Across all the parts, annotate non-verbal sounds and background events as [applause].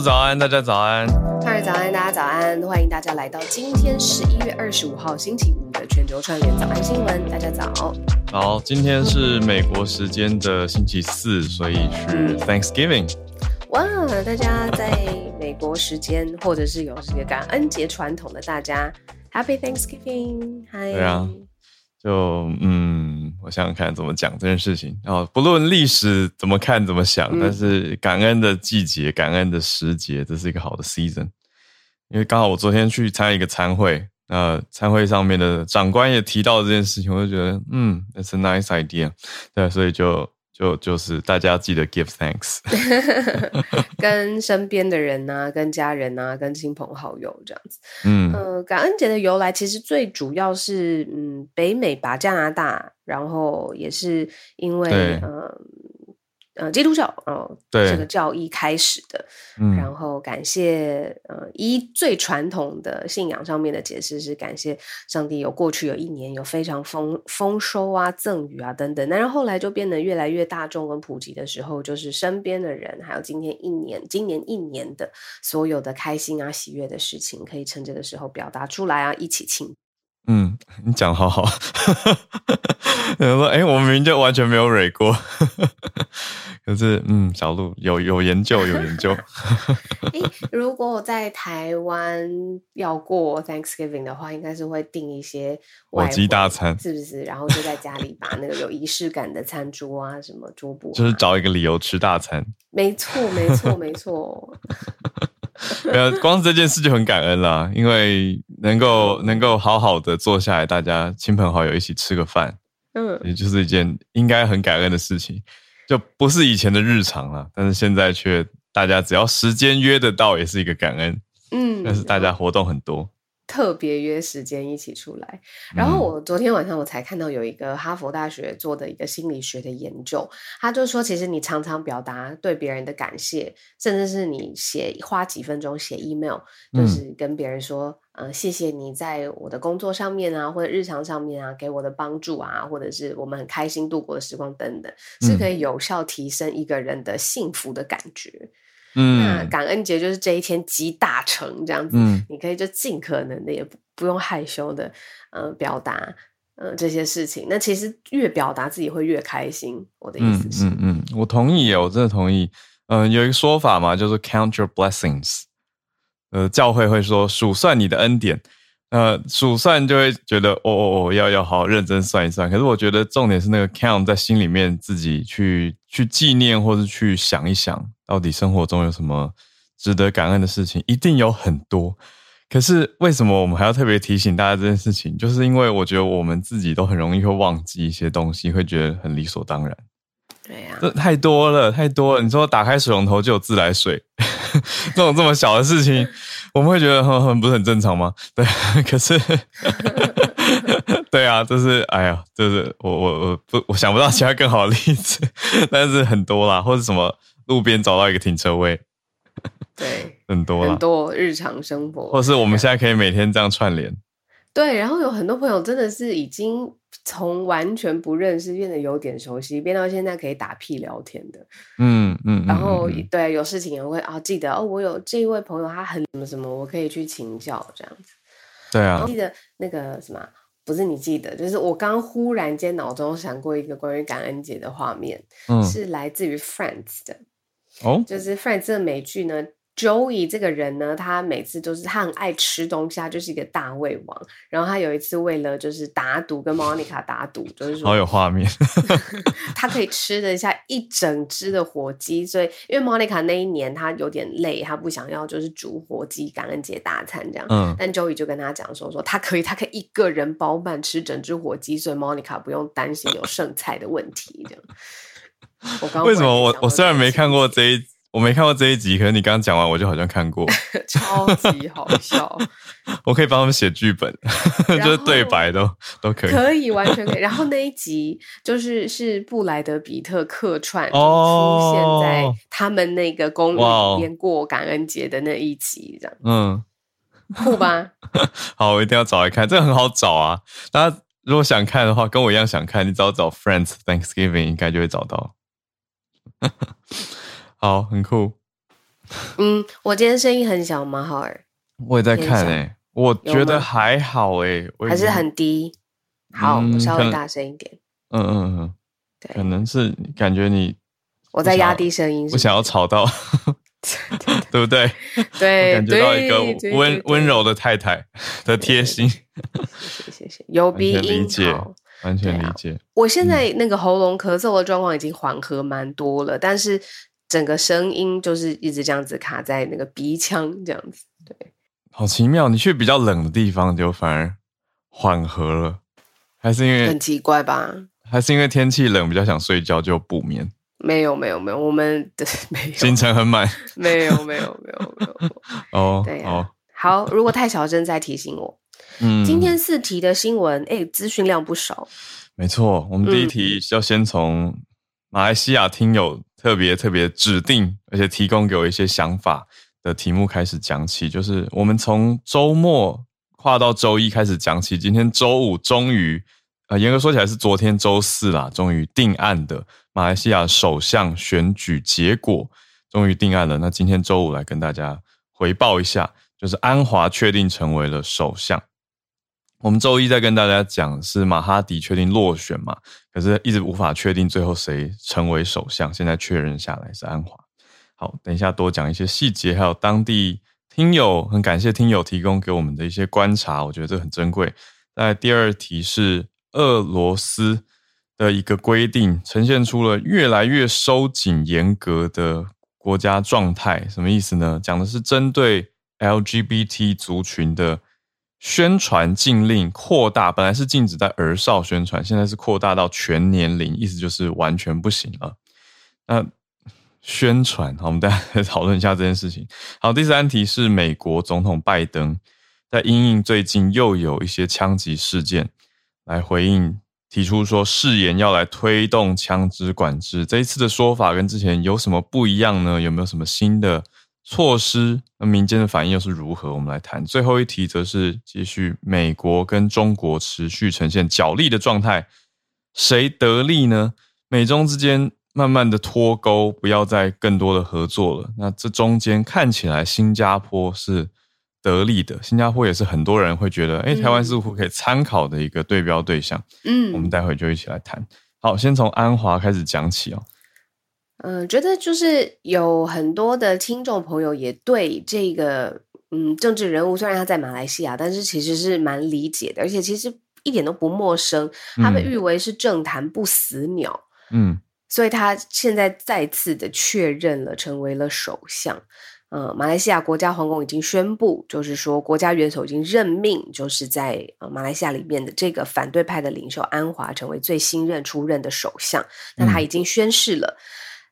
早安，大家早安。嗨，早安，大家早安。欢迎大家来到今天十一月二十五号星期五的全球串联早安新闻。大家早。好，今天是美国时间的星期四，所以是 Thanksgiving。哇，大家在美国时间或者是有这个感恩节传统的大家，Happy Thanksgiving！嗨。对啊。就嗯，我想想看怎么讲这件事情。然后不论历史怎么看怎么想，嗯、但是感恩的季节、感恩的时节，这是一个好的 season。因为刚好我昨天去参加一个餐会，那餐会上面的长官也提到这件事情，我就觉得嗯，it's a nice idea。对，所以就。就就是大家记得 give thanks，[laughs] 跟身边的人呐、啊，跟家人呐、啊，跟亲朋好友这样子。嗯，呃，感恩节的由来其实最主要是，嗯，北美吧，加拿大，然后也是因为，呃。呃，基督教哦，对这个教义开始的，嗯，然后感谢呃，一最传统的信仰上面的解释是感谢上帝有过去有一年有非常丰丰收啊、赠与啊等等，然后后来就变得越来越大众跟普及的时候，就是身边的人还有今天一年、今年一年的所有的开心啊、喜悦的事情，可以趁这个时候表达出来啊，一起庆。嗯，[laughs] 你讲好好。[laughs] 有人说：“哎、欸，我明明就完全没有蕊过。”可是，嗯，小鹿有有研究，有研究。如果我在台湾要过 Thanksgiving 的话，应该是会订一些火鸡大餐，是不是？然后就在家里把那个有仪式感的餐桌啊，什么桌布、啊，就是找一个理由吃大餐。没错，没错，没错。[laughs] 没有，光是这件事就很感恩啦，因为能够能够好好的坐下来，大家亲朋好友一起吃个饭，嗯，也就是一件应该很感恩的事情，就不是以前的日常了，但是现在却大家只要时间约得到，也是一个感恩，嗯，但是大家活动很多。特别约时间一起出来，然后我昨天晚上我才看到有一个哈佛大学做的一个心理学的研究，他就说，其实你常常表达对别人的感谢，甚至是你写花几分钟写 email，就是跟别人说，嗯、呃，谢谢你在我的工作上面啊，或者日常上面啊给我的帮助啊，或者是我们很开心度过的时光等等，是可以有效提升一个人的幸福的感觉。嗯，那感恩节就是这一天集大成这样子，嗯，你可以就尽可能的也不不用害羞的，呃，表达呃这些事情。那其实越表达自己会越开心。我的意思是，嗯嗯，嗯，我同意耶，我真的同意。嗯、呃，有一个说法嘛，就是 count your blessings。呃，教会会说数算你的恩典。呃，数算就会觉得哦哦哦，要要好好认真算一算。可是我觉得重点是那个 count 在心里面自己去去纪念，或是去想一想。到底生活中有什么值得感恩的事情？一定有很多。可是为什么我们还要特别提醒大家这件事情？就是因为我觉得我们自己都很容易会忘记一些东西，会觉得很理所当然。对呀、啊，这太多了，太多了。你说打开水龙头就有自来水，[laughs] 这种这么小的事情，我们会觉得很很不是很正常吗？[laughs] 对，可是，[laughs] 对啊，就是哎呀，就是我我我不我想不到其他更好的例子，但是很多啦，或者什么。路边找到一个停车位，对，很多很多日常生活，或是我们现在可以每天这样串联，对。然后有很多朋友真的是已经从完全不认识变得有点熟悉，变到现在可以打屁聊天的，嗯嗯。然后对，有事情也会啊、哦，记得哦，我有这一位朋友，他很什么什么，我可以去请教这样子。对啊，记得那个什么，不是你记得，就是我刚忽然间脑中闪过一个关于感恩节的画面，嗯，是来自于 Friends 的。哦，就是 Friends 这个美剧呢，Joey 这个人呢，他每次都是他很爱吃东西，他就是一个大胃王。然后他有一次为了就是打赌跟 Monica 打赌，就是说好有画面，[laughs] 他可以吃得下一整只的火鸡。所以因为 Monica 那一年他有点累，他不想要就是煮火鸡感恩节大餐这样。嗯，但 Joey 就跟他讲说说他可以，他可以一个人包办吃整只火鸡，所以 Monica 不用担心有剩菜的问题。这样。我刚刚为什么我我虽然没看过这一。我没看过这一集，可是你刚刚讲完，我就好像看过，[laughs] 超级好笑。[laughs] 我可以帮他们写剧本，[laughs] 就是对白都都可以，可以完全可以。然后那一集就是是布莱德比特客串、哦、出现在他们那个公寓里面过感恩节的那一集，这样嗯，酷吧？好，我一定要找来看，这个很好找啊。大家如果想看的话，跟我一样想看，你只要找 Friends Thanksgiving 应该就会找到。好，很酷。嗯，我今天声音很小吗？浩尔，我也在看诶、欸，我觉得还好诶、欸，还是很低。好，嗯、我稍微大声一点。嗯嗯嗯，对，可能是感觉你我在压低声音是不是，我想要吵到 [laughs] [laughs] 对不对？对，感觉到一个温温柔的太太的贴心。谢谢谢谢，有鼻音，完全理解。我现在那个喉咙咳嗽的状况已经缓和蛮多了，但是。整个声音就是一直这样子卡在那个鼻腔这样子，对，好奇妙。你去比较冷的地方就反而缓和了，还是因为很奇怪吧？还是因为天气冷比较想睡觉就补眠？没有没有没有，我们的 [laughs] 没有行程很满，没有没有没有没有 [laughs] 哦，对哦，好，如果太小声再提醒我。嗯，今天四题的新闻，哎，资讯量不少。没错，我们第一题要先从马来西亚听友。特别特别指定，而且提供给我一些想法的题目开始讲起，就是我们从周末跨到周一开始讲起。今天周五终于，呃，严格说起来是昨天周四啦，终于定案的马来西亚首相选举结果终于定案了。那今天周五来跟大家回报一下，就是安华确定成为了首相。我们周一再跟大家讲是马哈迪确定落选嘛，可是一直无法确定最后谁成为首相。现在确认下来是安华。好，等一下多讲一些细节，还有当地听友，很感谢听友提供给我们的一些观察，我觉得这很珍贵。在第二题是俄罗斯的一个规定，呈现出了越来越收紧严格的国家状态，什么意思呢？讲的是针对 LGBT 族群的。宣传禁令扩大，本来是禁止在儿少宣传，现在是扩大到全年龄，意思就是完全不行了。那宣传，好，我们大家来讨论一下这件事情。好，第三题是美国总统拜登在因应最近又有一些枪击事件来回应，提出说誓言要来推动枪支管制。这一次的说法跟之前有什么不一样呢？有没有什么新的？措施，那民间的反应又是如何？我们来谈。最后一题则是继续，美国跟中国持续呈现角力的状态，谁得利呢？美中之间慢慢的脱钩，不要再更多的合作了。那这中间看起来新加坡是得利的，新加坡也是很多人会觉得，哎，台湾似乎可以参考的一个对标对象。嗯，我们待会就一起来谈。好，先从安华开始讲起哦。嗯，觉得就是有很多的听众朋友也对这个嗯政治人物，虽然他在马来西亚，但是其实是蛮理解的，而且其实一点都不陌生。他被誉为是政坛不死鸟，嗯，所以他现在再次的确认了，成为了首相。呃，马来西亚国家皇宫已经宣布，就是说国家元首已经任命，就是在呃马来西亚里面的这个反对派的领袖安华成为最新任出任的首相。那他已经宣誓了。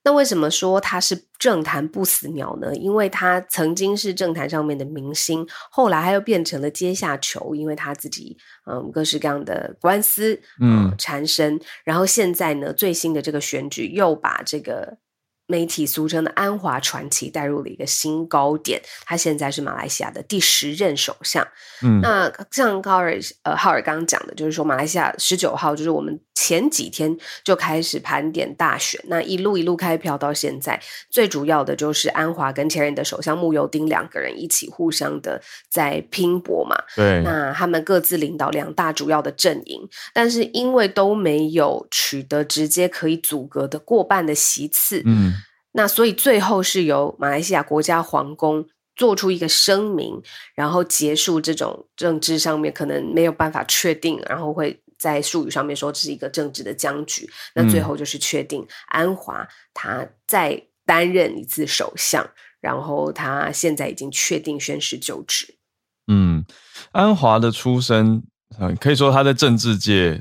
嗯那为什么说他是政坛不死鸟呢？因为他曾经是政坛上面的明星，后来他又变成了阶下囚，因为他自己嗯各式各样的官司嗯缠身，然后现在呢最新的这个选举又把这个。媒体俗称的安华传奇带入了一个新高点，他现在是马来西亚的第十任首相。嗯，那像高尔呃浩尔刚刚讲的，就是说马来西亚十九号就是我们前几天就开始盘点大选，那一路一路开票到现在，最主要的就是安华跟前任的首相慕尤丁两个人一起互相的在拼搏嘛。对，那他们各自领导两大主要的阵营，但是因为都没有取得直接可以阻隔的过半的席次，嗯。那所以最后是由马来西亚国家皇宫做出一个声明，然后结束这种政治上面可能没有办法确定，然后会在术语上面说这是一个政治的僵局。那最后就是确定安华他再担任一次首相，然后他现在已经确定宣誓就职。嗯，安华的出身，可以说他在政治界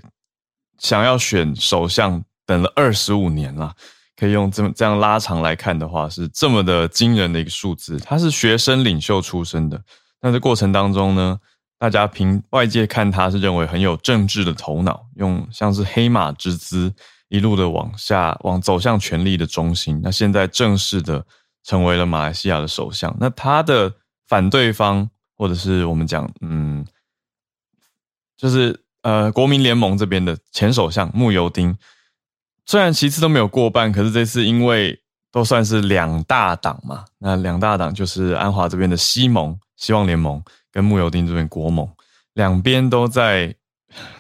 想要选首相等了二十五年了。可以用这么这样拉长来看的话，是这么的惊人的一个数字。他是学生领袖出身的，那这过程当中呢，大家凭外界看他是认为很有政治的头脑，用像是黑马之姿一路的往下往走向权力的中心。那现在正式的成为了马来西亚的首相。那他的反对方，或者是我们讲，嗯，就是呃国民联盟这边的前首相慕尤丁。虽然其次都没有过半，可是这次因为都算是两大党嘛，那两大党就是安华这边的西盟希望联盟跟慕尤丁这边国盟，两边都在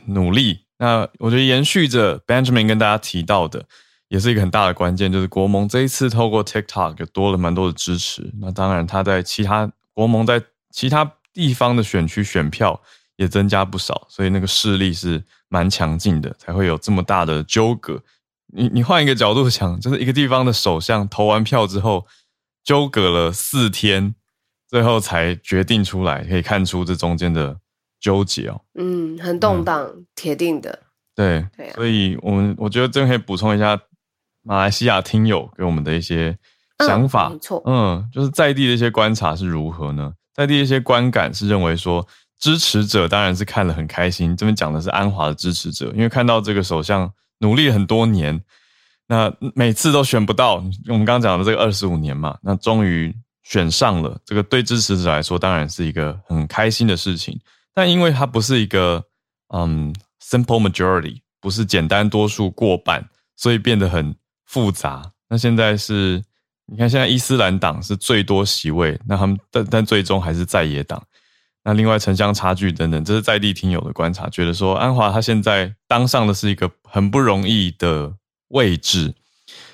努力。那我觉得延续着 Benjamin 跟大家提到的，也是一个很大的关键，就是国盟这一次透过 TikTok 有多了蛮多的支持。那当然他在其他国盟在其他地方的选区选票也增加不少，所以那个势力是蛮强劲的，才会有这么大的纠葛。你你换一个角度想，就是一个地方的首相投完票之后，纠葛了四天，最后才决定出来，可以看出这中间的纠结哦。嗯，很动荡，嗯、铁定的。对，对啊、所以我们我觉得这可以补充一下马来西亚听友给我们的一些想法。嗯、没错，嗯，就是在地的一些观察是如何呢？在地的一些观感是认为说，支持者当然是看了很开心。这边讲的是安华的支持者，因为看到这个首相。努力很多年，那每次都选不到。我们刚刚讲的这个二十五年嘛，那终于选上了。这个对支持者来说，当然是一个很开心的事情。但因为它不是一个嗯 simple majority，不是简单多数过半，所以变得很复杂。那现在是，你看现在伊斯兰党是最多席位，那他们但但最终还是在野党。那另外城乡差距等等，这是在地听友的观察，觉得说安华他现在当上的是一个很不容易的位置，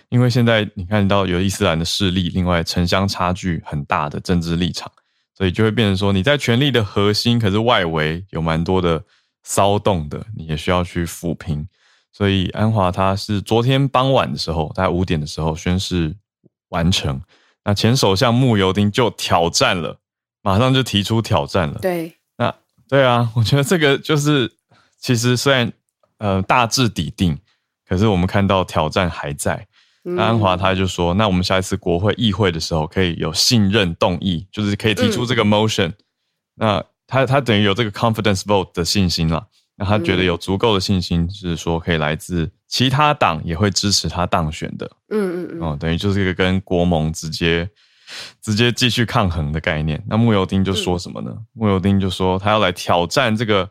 因为现在你看到有伊斯兰的势力，另外城乡差距很大的政治立场，所以就会变成说你在权力的核心，可是外围有蛮多的骚动的，你也需要去抚平。所以安华他是昨天傍晚的时候，大概五点的时候宣誓完成，那前首相慕尤丁就挑战了。马上就提出挑战了。对，那对啊，[laughs] 我觉得这个就是，其实虽然呃大致底定，可是我们看到挑战还在。那安华他就说，那我们下一次国会议会的时候，可以有信任动议，就是可以提出这个 motion。嗯、那他他等于有这个 confidence vote 的信心了。那他觉得有足够的信心，是说可以来自其他党也会支持他当选的。嗯嗯嗯。哦，等于就是一个跟国盟直接。直接继续抗衡的概念。那慕尤丁就说什么呢？慕尤丁就说他要来挑战这个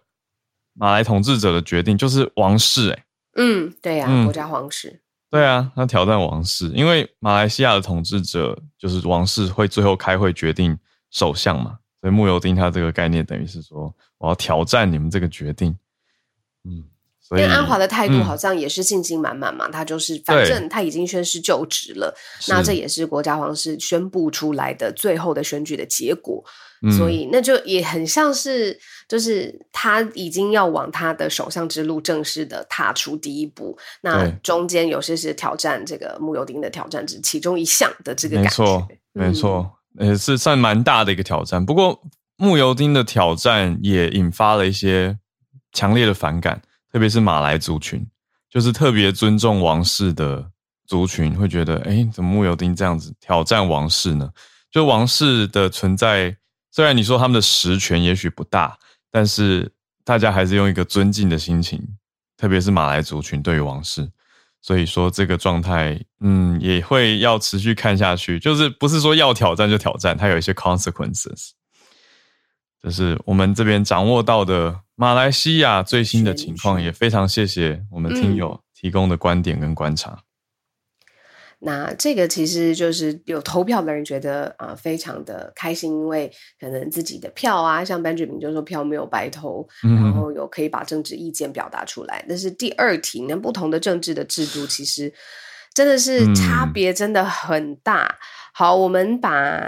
马来统治者的决定，就是王室、欸。诶嗯，对呀、啊，嗯、国家皇室。对啊，他挑战王室，因为马来西亚的统治者就是王室，会最后开会决定首相嘛。所以慕尤丁他这个概念等于是说，我要挑战你们这个决定。嗯。因为安华的态度好像也是信心满满嘛，嗯、他就是反正他已经宣誓就职了，那这也是国家皇室宣布出来的最后的选举的结果，嗯、所以那就也很像是就是他已经要往他的首相之路正式的踏出第一步，那中间有些是挑战这个慕尤丁的挑战之其中一项的这个感觉，没错，没错，也、嗯、是算蛮大的一个挑战。不过慕尤丁的挑战也引发了一些强烈的反感。特别是马来族群，就是特别尊重王室的族群，会觉得，哎，怎么穆尤丁这样子挑战王室呢？就王室的存在，虽然你说他们的实权也许不大，但是大家还是用一个尊敬的心情，特别是马来族群对于王室，所以说这个状态，嗯，也会要持续看下去，就是不是说要挑战就挑战，它有一些 consequences。这是我们这边掌握到的马来西亚最新的情况，也非常谢谢我们听友提供的观点跟观察。嗯、那这个其实就是有投票的人觉得啊、呃，非常的开心，因为可能自己的票啊，像 Benjamin 就说票没有白投，然后有可以把政治意见表达出来。嗯、但是第二题，那不同的政治的制度其实。真的是差别真的很大。嗯、好，我们把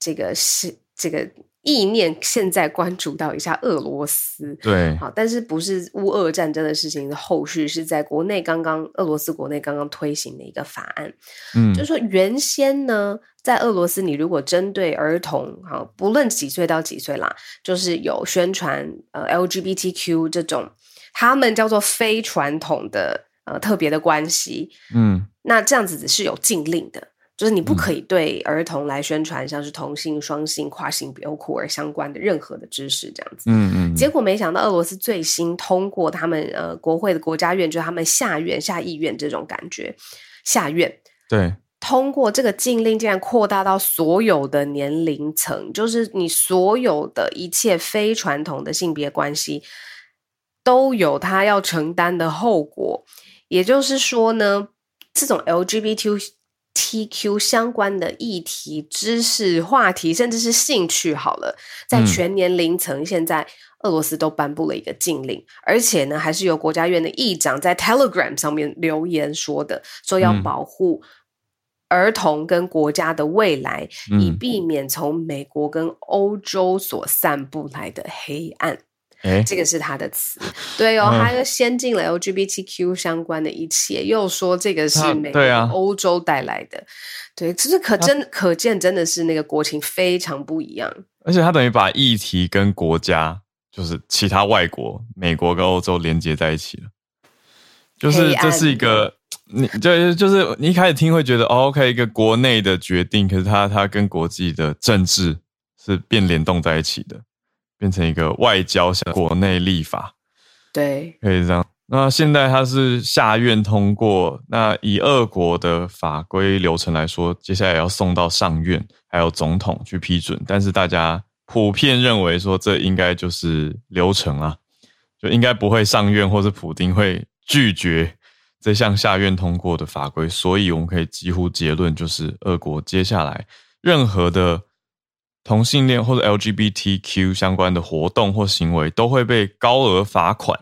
这个是这个。意念现在关注到一下俄罗斯，对，好，但是不是乌俄战争的事情的后续是在国内刚刚俄罗斯国内刚刚推行的一个法案，嗯，就是说原先呢，在俄罗斯你如果针对儿童，哈，不论几岁到几岁啦，就是有宣传呃 LGBTQ 这种，他们叫做非传统的呃特别的关系，嗯，那这样子是有禁令的。就是你不可以对儿童来宣传像是同性、双性、跨性别或酷儿相关的任何的知识，这样子。嗯嗯。结果没想到俄罗斯最新通过他们呃国会的国家院，就是他们下院下议院这种感觉，下院对通过这个禁令，竟然扩大到所有的年龄层，就是你所有的一切非传统的性别关系都有他要承担的后果。也就是说呢，这种 LGBT。TQ 相关的议题、知识、话题，甚至是兴趣，好了，在全年龄层，现在俄罗斯都颁布了一个禁令，嗯、而且呢，还是由国家院的议长在 Telegram 上面留言说的，说要保护儿童跟国家的未来，嗯、以避免从美国跟欧洲所散布来的黑暗。欸、这个是他的词，对哦，他又先进了 LGBTQ 相关的一切，嗯、又说这个是美国、欧洲带来的，对，其实可真可见，真的是那个国情非常不一样。而且他等于把议题跟国家，就是其他外国、美国跟欧洲连接在一起了，就是这是一个，你就就是你一开始听会觉得、哦、OK，一个国内的决定，可是他他跟国际的政治是变联动在一起的。变成一个外交向国内立法，对，可以这样。那现在它是下院通过，那以俄国的法规流程来说，接下来要送到上院，还有总统去批准。但是大家普遍认为说，这应该就是流程啊，就应该不会上院，或者普丁会拒绝这项下院通过的法规。所以我们可以几乎结论，就是俄国接下来任何的。同性恋或者 LGBTQ 相关的活动或行为都会被高额罚款。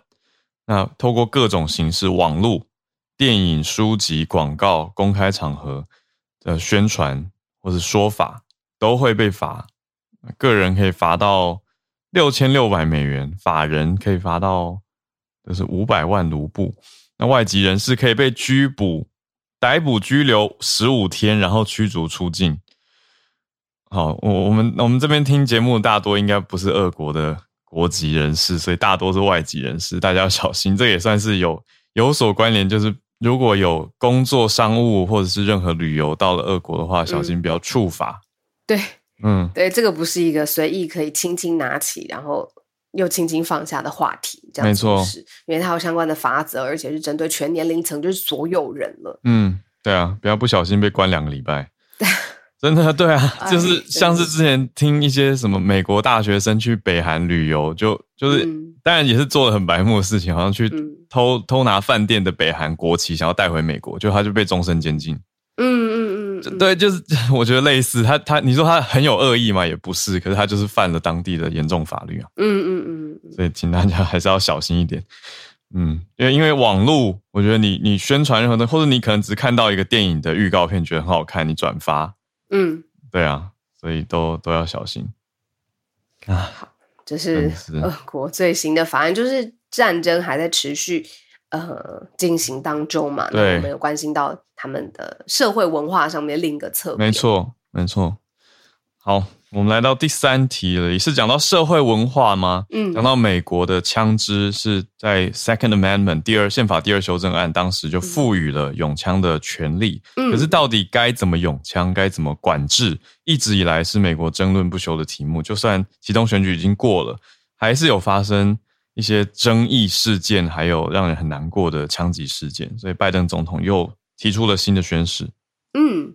那透过各种形式，网络、电影、书籍、广告、公开场合的宣传或者说法都会被罚。个人可以罚到六千六百美元，法人可以罚到就是五百万卢布。那外籍人士可以被拘捕、逮捕、拘留十五天，然后驱逐出境。好，我我们我们这边听节目大多应该不是俄国的国籍人士，所以大多是外籍人士，大家要小心。这也算是有有所关联，就是如果有工作、商务或者是任何旅游到了俄国的话，小心不要触法。嗯、对，嗯，对，这个不是一个随意可以轻轻拿起，然后又轻轻放下的话题，这样没错，是因为它有相关的法则，而且是针对全年龄层，就是所有人了。嗯，对啊，不要不小心被关两个礼拜。[laughs] 真的 [laughs] 对啊，就是像是之前听一些什么美国大学生去北韩旅游，就就是当然也是做了很白目的事情，好像去偷偷拿饭店的北韩国旗，想要带回美国，就他就被终身监禁。嗯嗯嗯，对，就是 [laughs] 我觉得类似他他你说他很有恶意嘛，也不是，可是他就是犯了当地的严重法律啊。嗯嗯嗯，所以请大家还是要小心一点。嗯，因为因为网络，我觉得你你宣传任何的，或者你可能只看到一个电影的预告片，觉得很好看，你转发。嗯，对啊，所以都都要小心啊。好，这是俄国最新的法案，就是战争还在持续呃进行当中嘛。对，我们有关心到他们的社会文化上面另一个侧面。没错，没错。好。我们来到第三题了，也是讲到社会文化吗？嗯，讲到美国的枪支是在 Second Amendment 第二宪法第二修正案当时就赋予了拥枪的权利。嗯，可是到底该怎么拥枪，该怎么管制，一直以来是美国争论不休的题目。就算其中选举已经过了，还是有发生一些争议事件，还有让人很难过的枪击事件。所以拜登总统又提出了新的宣誓。嗯。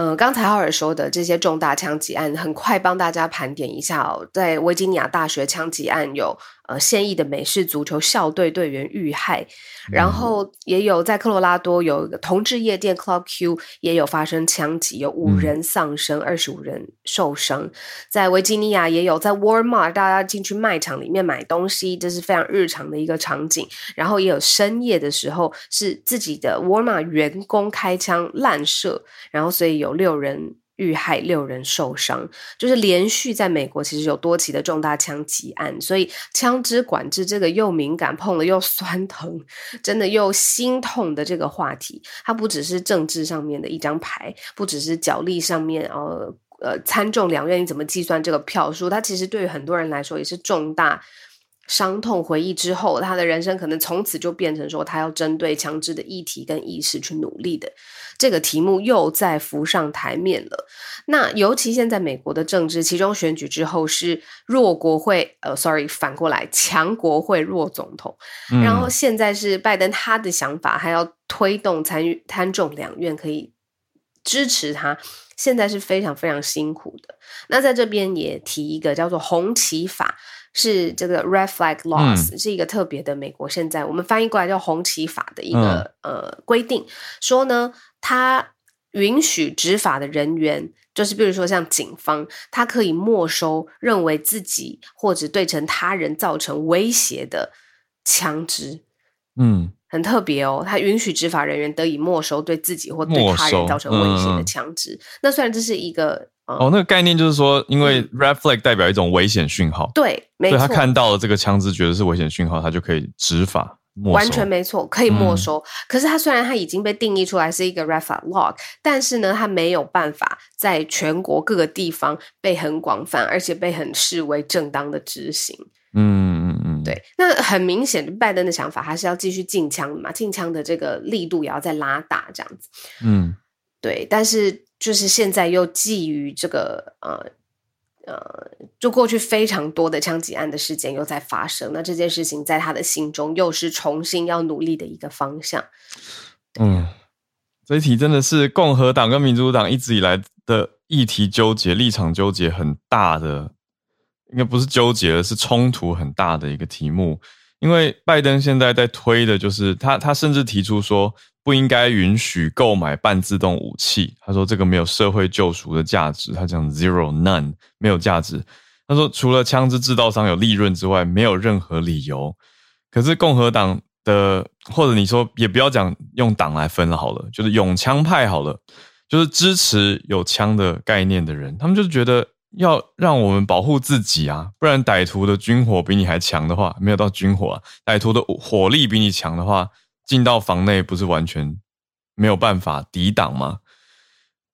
嗯，刚才浩尔说的这些重大枪击案，很快帮大家盘点一下哦。在维吉尼亚大学枪击案有呃现役的美式足球校队队员遇害，然后也有在科罗拉多有一个同志夜店 Club Q 也有发生枪击，有五人丧生，二十五人受伤。在维吉尼亚也有在 Walmart 大家进去卖场里面买东西，这是非常日常的一个场景。然后也有深夜的时候是自己的 Walmart 员工开枪滥射，然后所以有六人。遇害六人受伤，就是连续在美国其实有多起的重大枪击案，所以枪支管制这个又敏感、碰了又酸疼、真的又心痛的这个话题，它不只是政治上面的一张牌，不只是角力上面，呃呃参众两院你怎么计算这个票数，它其实对于很多人来说也是重大伤痛回忆之后，他的人生可能从此就变成说他要针对枪支的议题跟意识去努力的。这个题目又再浮上台面了。那尤其现在美国的政治，其中选举之后是弱国会，呃，sorry，反过来强国会弱总统。嗯。然后现在是拜登他的想法，还要推动参与参众两院可以支持他，现在是非常非常辛苦的。那在这边也提一个叫做红旗法。是这个 Red Flag Laws，嗯，是一个特别的美国现在我们翻译过来叫红旗法的一个，嗯、呃规定，说呢，他允许执法的人员，就是比如说像警方，他可以没收认为自己或者对成他人造成威胁的枪支，嗯，很特别哦，他允许执法人员得以没收对自己或对他人造成威胁的枪支，嗯。那虽然这是一个。哦，那个概念就是说，因为 red flag 代表一种危险讯号，对，没错，所以他看到了这个枪支，觉得是危险讯号，他就可以执法。完全没错，可以没收。嗯、可是他虽然他已经被定义出来是一个 red flag law，但是呢，他没有办法在全国各个地方被很广泛，而且被很视为正当的执行。嗯对。那很明显，拜登的想法还是要继续禁枪的嘛，禁枪的这个力度也要再拉大，这样子。嗯，对，但是。就是现在又基于这个呃呃，就过去非常多的枪击案的事件又在发生，那这件事情在他的心中又是重新要努力的一个方向。嗯，这一题真的是共和党跟民主党一直以来的议题纠结、立场纠结很大的，应该不是纠结，而是冲突很大的一个题目。因为拜登现在在推的就是他，他甚至提出说。不应该允许购买半自动武器。他说这个没有社会救赎的价值。他讲 zero none 没有价值。他说除了枪支制造商有利润之外，没有任何理由。可是共和党的，或者你说也不要讲用党来分了好了，就是拥枪派好了，就是支持有枪的概念的人，他们就是觉得要让我们保护自己啊，不然歹徒的军火比你还强的话，没有到军火啊，歹徒的火力比你强的话。进到房内不是完全没有办法抵挡吗？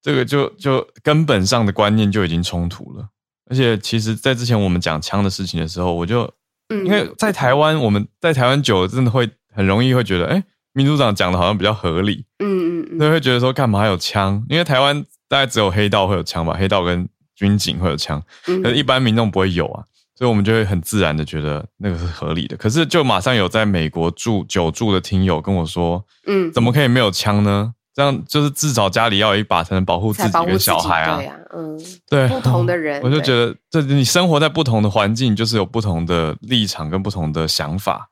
这个就就根本上的观念就已经冲突了。而且，其实，在之前我们讲枪的事情的时候，我就因为在台湾，我们在台湾久了，真的会很容易会觉得，哎，民主党讲的好像比较合理，嗯嗯嗯，所以会觉得说，干嘛还有枪？因为台湾大概只有黑道会有枪吧，黑道跟军警会有枪，可是一般民众不会有啊。所以，我们就会很自然的觉得那个是合理的。可是，就马上有在美国住久住的听友跟我说：“嗯，怎么可以没有枪呢？这样就是至少家里要有一把，才能保护自己跟小孩啊。”嗯，对，不同的人，[laughs] 我就觉得，这你生活在不同的环境，就是有不同的立场跟不同的想法。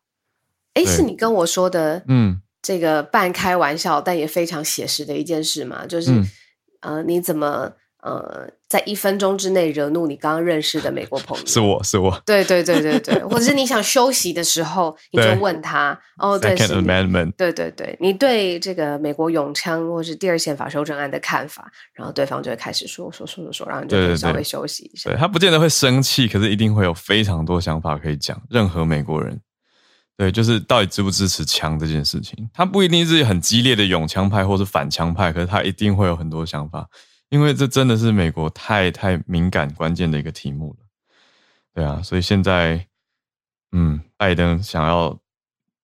哎，是你跟我说的，嗯，这个半开玩笑，但也非常写实的一件事嘛，就是，嗯、呃，你怎么？呃，在一分钟之内惹怒你刚刚认识的美国朋友，[laughs] 是我是我，对对对对对，或者是你想休息的时候，你就问他，哦，对，Second Amendment，对对对，你对这个美国永枪或是第二宪法修正案的看法，然后对方就会开始说说说说说，然后你就稍微休息一下。对，对，对，对，他不见得会生气，可是一定会有非常多想法可以讲。任何美国人，对，就是到底支不支持枪这件事情，他不一定是很激烈的永枪派或是反枪派，可是他一定会有很多想法。因为这真的是美国太太敏感、关键的一个题目了，对啊，所以现在，嗯，拜登想要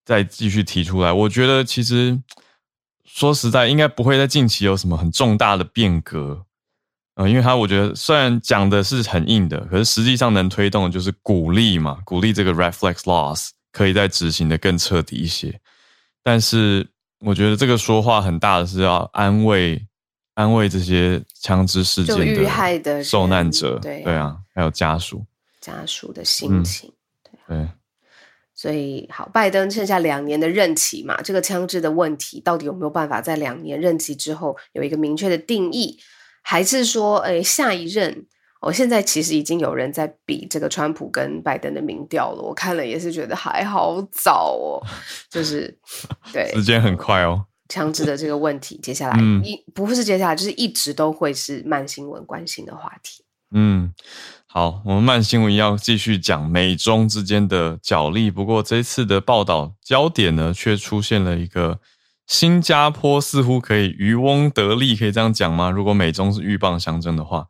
再继续提出来，我觉得其实说实在，应该不会在近期有什么很重大的变革，呃，因为他我觉得虽然讲的是很硬的，可是实际上能推动的就是鼓励嘛，鼓励这个 Reflex Laws 可以再执行的更彻底一些，但是我觉得这个说话很大的是要安慰。安慰这些枪支事件遇害的受难者，对对啊，还有家属家属的心情，嗯、对，对所以好，拜登剩下两年的任期嘛，这个枪支的问题到底有没有办法在两年任期之后有一个明确的定义？还是说，诶，下一任？我、哦、现在其实已经有人在比这个川普跟拜登的民调了，我看了也是觉得还好早哦，就是对，[laughs] 时间很快哦。枪支的这个问题，接下来一、嗯、不是接下来，就是一直都会是慢新闻关心的话题。嗯，好，我们慢新闻要继续讲美中之间的角力，不过这次的报道焦点呢，却出现了一个新加坡似乎可以渔翁得利，可以这样讲吗？如果美中是鹬蚌相争的话。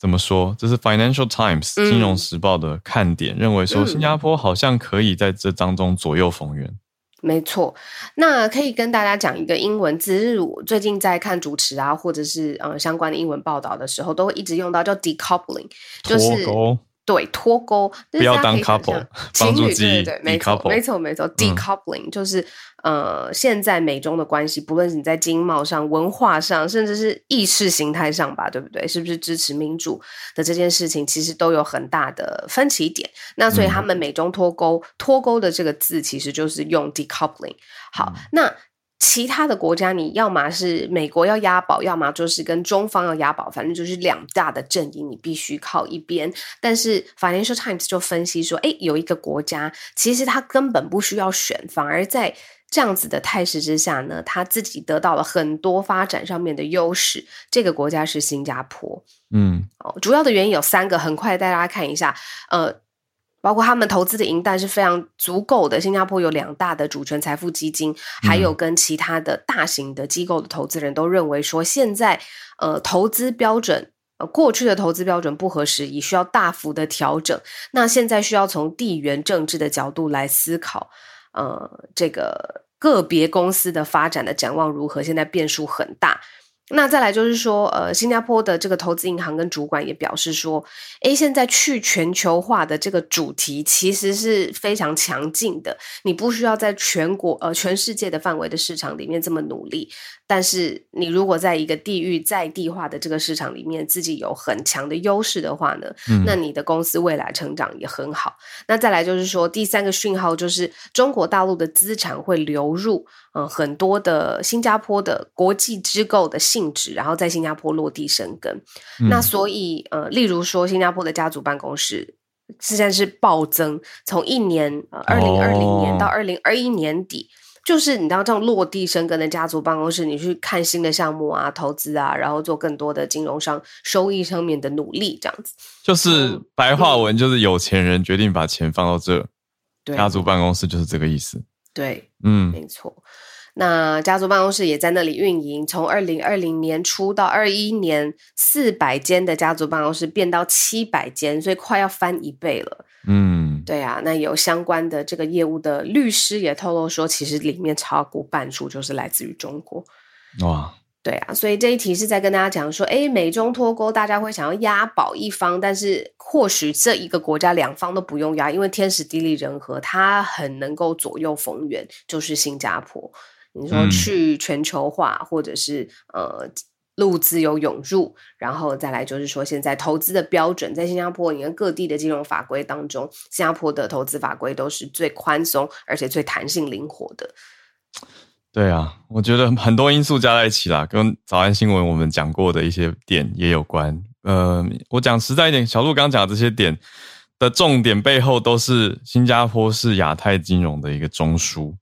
怎么说？这是 Financial Times 金融时报的看点，嗯、认为说新加坡好像可以在这当中左右逢源。没错，那可以跟大家讲一个英文字，就是我最近在看主持啊，或者是呃相关的英文报道的时候，都会一直用到叫 decoupling，就是。对，脱钩，不要当 couple，情侣，对对对，没错，没错，没错，decoupling、嗯、就是呃，现在美中的关系，不论是你在经贸上、文化上，甚至是意识形态上吧，对不对？是不是支持民主的这件事情，其实都有很大的分歧点。那所以他们美中脱钩，脱钩的这个字其实就是用 decoupling。好，嗯、那。其他的国家，你要么是美国要押宝，要么就是跟中方要押宝，反正就是两大的阵营，你必须靠一边。但是 Financial Times 就分析说，诶，有一个国家其实他根本不需要选，反而在这样子的态势之下呢，他自己得到了很多发展上面的优势。这个国家是新加坡，嗯，哦，主要的原因有三个，很快带大家看一下，呃。包括他们投资的银弹是非常足够的。新加坡有两大的主权财富基金，还有跟其他的大型的机构的投资人都认为说，现在呃投资标准呃过去的投资标准不合时宜，需要大幅的调整。那现在需要从地缘政治的角度来思考，呃，这个个别公司的发展的展望如何？现在变数很大。那再来就是说，呃，新加坡的这个投资银行跟主管也表示说，诶，现在去全球化的这个主题其实是非常强劲的，你不需要在全国呃全世界的范围的市场里面这么努力，但是你如果在一个地域在地化的这个市场里面自己有很强的优势的话呢，嗯，那你的公司未来成长也很好。那再来就是说，第三个讯号就是中国大陆的资产会流入。嗯，很多的新加坡的国际机构的性质，然后在新加坡落地生根。嗯、那所以，呃，例如说，新加坡的家族办公室现在是暴增，从一年呃二零二零年到二零二一年底，哦、就是你知道这种落地生根的家族办公室，你去看新的项目啊、投资啊，然后做更多的金融商收益上面的努力，这样子。就是白话文，就是有钱人决定把钱放到这，对家族办公室就是这个意思。对，嗯，没错。那家族办公室也在那里运营，从二零二零年初到二一年，四百间的家族办公室变到七百间，所以快要翻一倍了。嗯，对啊，那有相关的这个业务的律师也透露说，其实里面超过半数就是来自于中国。哇，对啊，所以这一题是在跟大家讲说，诶，美中脱钩，大家会想要押宝一方，但是或许这一个国家两方都不用押，因为天时地利人和，它很能够左右逢源，就是新加坡。你说去全球化，嗯、或者是呃，路自由涌入，然后再来就是说，现在投资的标准在新加坡，你看各地的金融法规当中，新加坡的投资法规都是最宽松，而且最弹性灵活的。对啊，我觉得很多因素加在一起啦，跟早安新闻我们讲过的一些点也有关。呃，我讲实在一点，小鹿刚讲的这些点的重点背后，都是新加坡是亚太金融的一个中枢。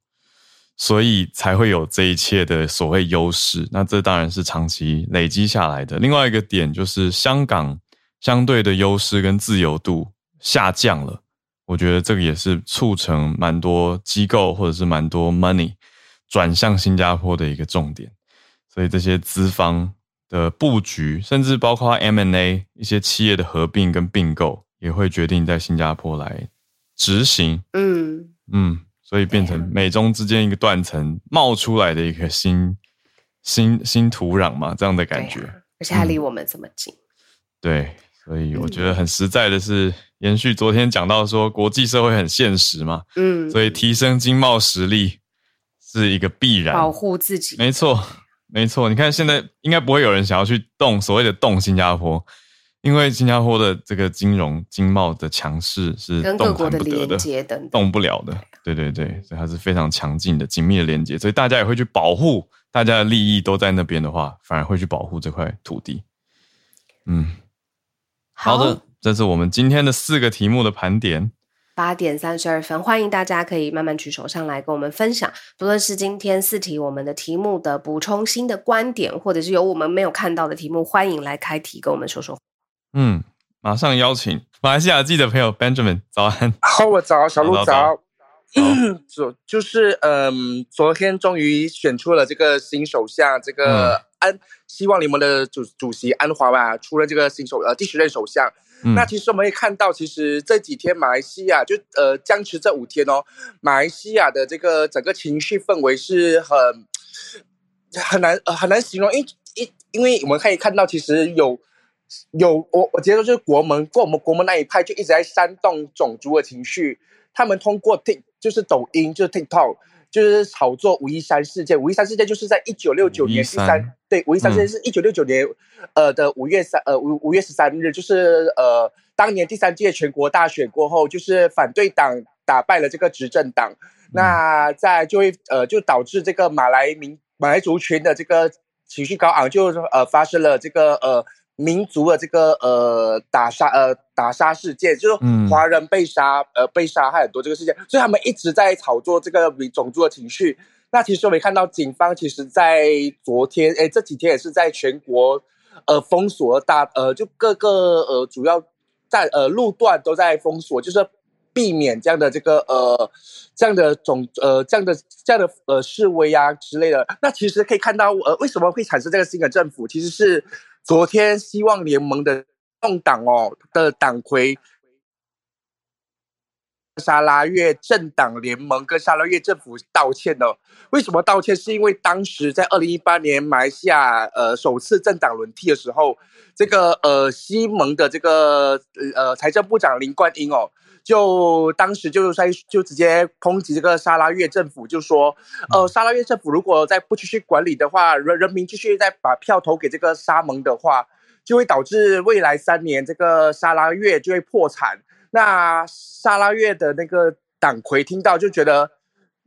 所以才会有这一切的所谓优势，那这当然是长期累积下来的。另外一个点就是香港相对的优势跟自由度下降了，我觉得这个也是促成蛮多机构或者是蛮多 money 转向新加坡的一个重点。所以这些资方的布局，甚至包括 M&A 一些企业的合并跟并购，也会决定在新加坡来执行。嗯嗯。所以变成美中之间一个断层冒出来的一个新新新土壤嘛，这样的感觉，而且它离我们这么近。嗯。对，所以我觉得很实在的是，延续昨天讲到说，国际社会很现实嘛，嗯，所以提升经贸实力是一个必然，保护自己。没错，没错。你看现在应该不会有人想要去动所谓的动新加坡，因为新加坡的这个金融经贸的强势是跟各国的连接等等动不了的。对对对，所以它是非常强劲的紧密的连接，所以大家也会去保护，大家的利益都在那边的话，反而会去保护这块土地。嗯，好的，好，这是我们今天的四个题目的盘点。八点三十二分，欢迎大家可以慢慢举手上来跟我们分享，不论是今天四题我们的题目的补充新的观点，或者是有我们没有看到的题目，欢迎来开题跟我们说说。嗯，马上邀请 [laughs] 马来西亚记者朋友 Benjamin，早安。好，我早，小鹿早。早就 [clears throat] 就是嗯，昨天终于选出了这个新首相，这个安、嗯、希望你们的主主席安华吧，出了这个新首呃第十任首相。嗯、那其实我们可以看到，其实这几天马来西亚就呃僵持这五天哦，马来西亚的这个整个情绪氛围是很很难呃很难形容，因因因为我们可以看到，其实有有我我觉得就是国门，过我们国门那一派就一直在煽动种族的情绪，他们通过 Tik 就是抖音就是 TikTok。就是炒作五一三事件，五一三事件就是在一九六九年第三对五一三事件是一九六九年呃的五月三呃五五月十三日，就是呃当年第三届全国大选过后，就是反对党打败了这个执政党，那在就会呃就导致这个马来民马来族群的这个情绪高昂，就呃发生了这个呃。民族的这个呃打杀呃打杀事件，就是华人被杀、嗯、呃被杀害很多这个事件，所以他们一直在炒作这个种族的情绪。那其实我们看到警方其实在昨天诶这几天也是在全国呃封锁大呃就各个呃主要在呃路段都在封锁，就是避免这样的这个呃这样的种呃这样的这样的呃示威啊之类的。那其实可以看到呃为什么会产生这个新的政府，其实是。昨天，希望联盟的动党哦的党魁沙拉越政党联盟跟沙拉越政府道歉了。为什么道歉？是因为当时在二零一八年马来西亚呃首次政党轮替的时候，这个呃西盟的这个呃财政部长林冠英哦。就当时就在就直接抨击这个沙拉越政府，就说，呃，沙拉越政府如果再不继续管理的话，人人民继续再把票投给这个沙盟的话，就会导致未来三年这个沙拉越就会破产。那沙拉越的那个党魁听到就觉得，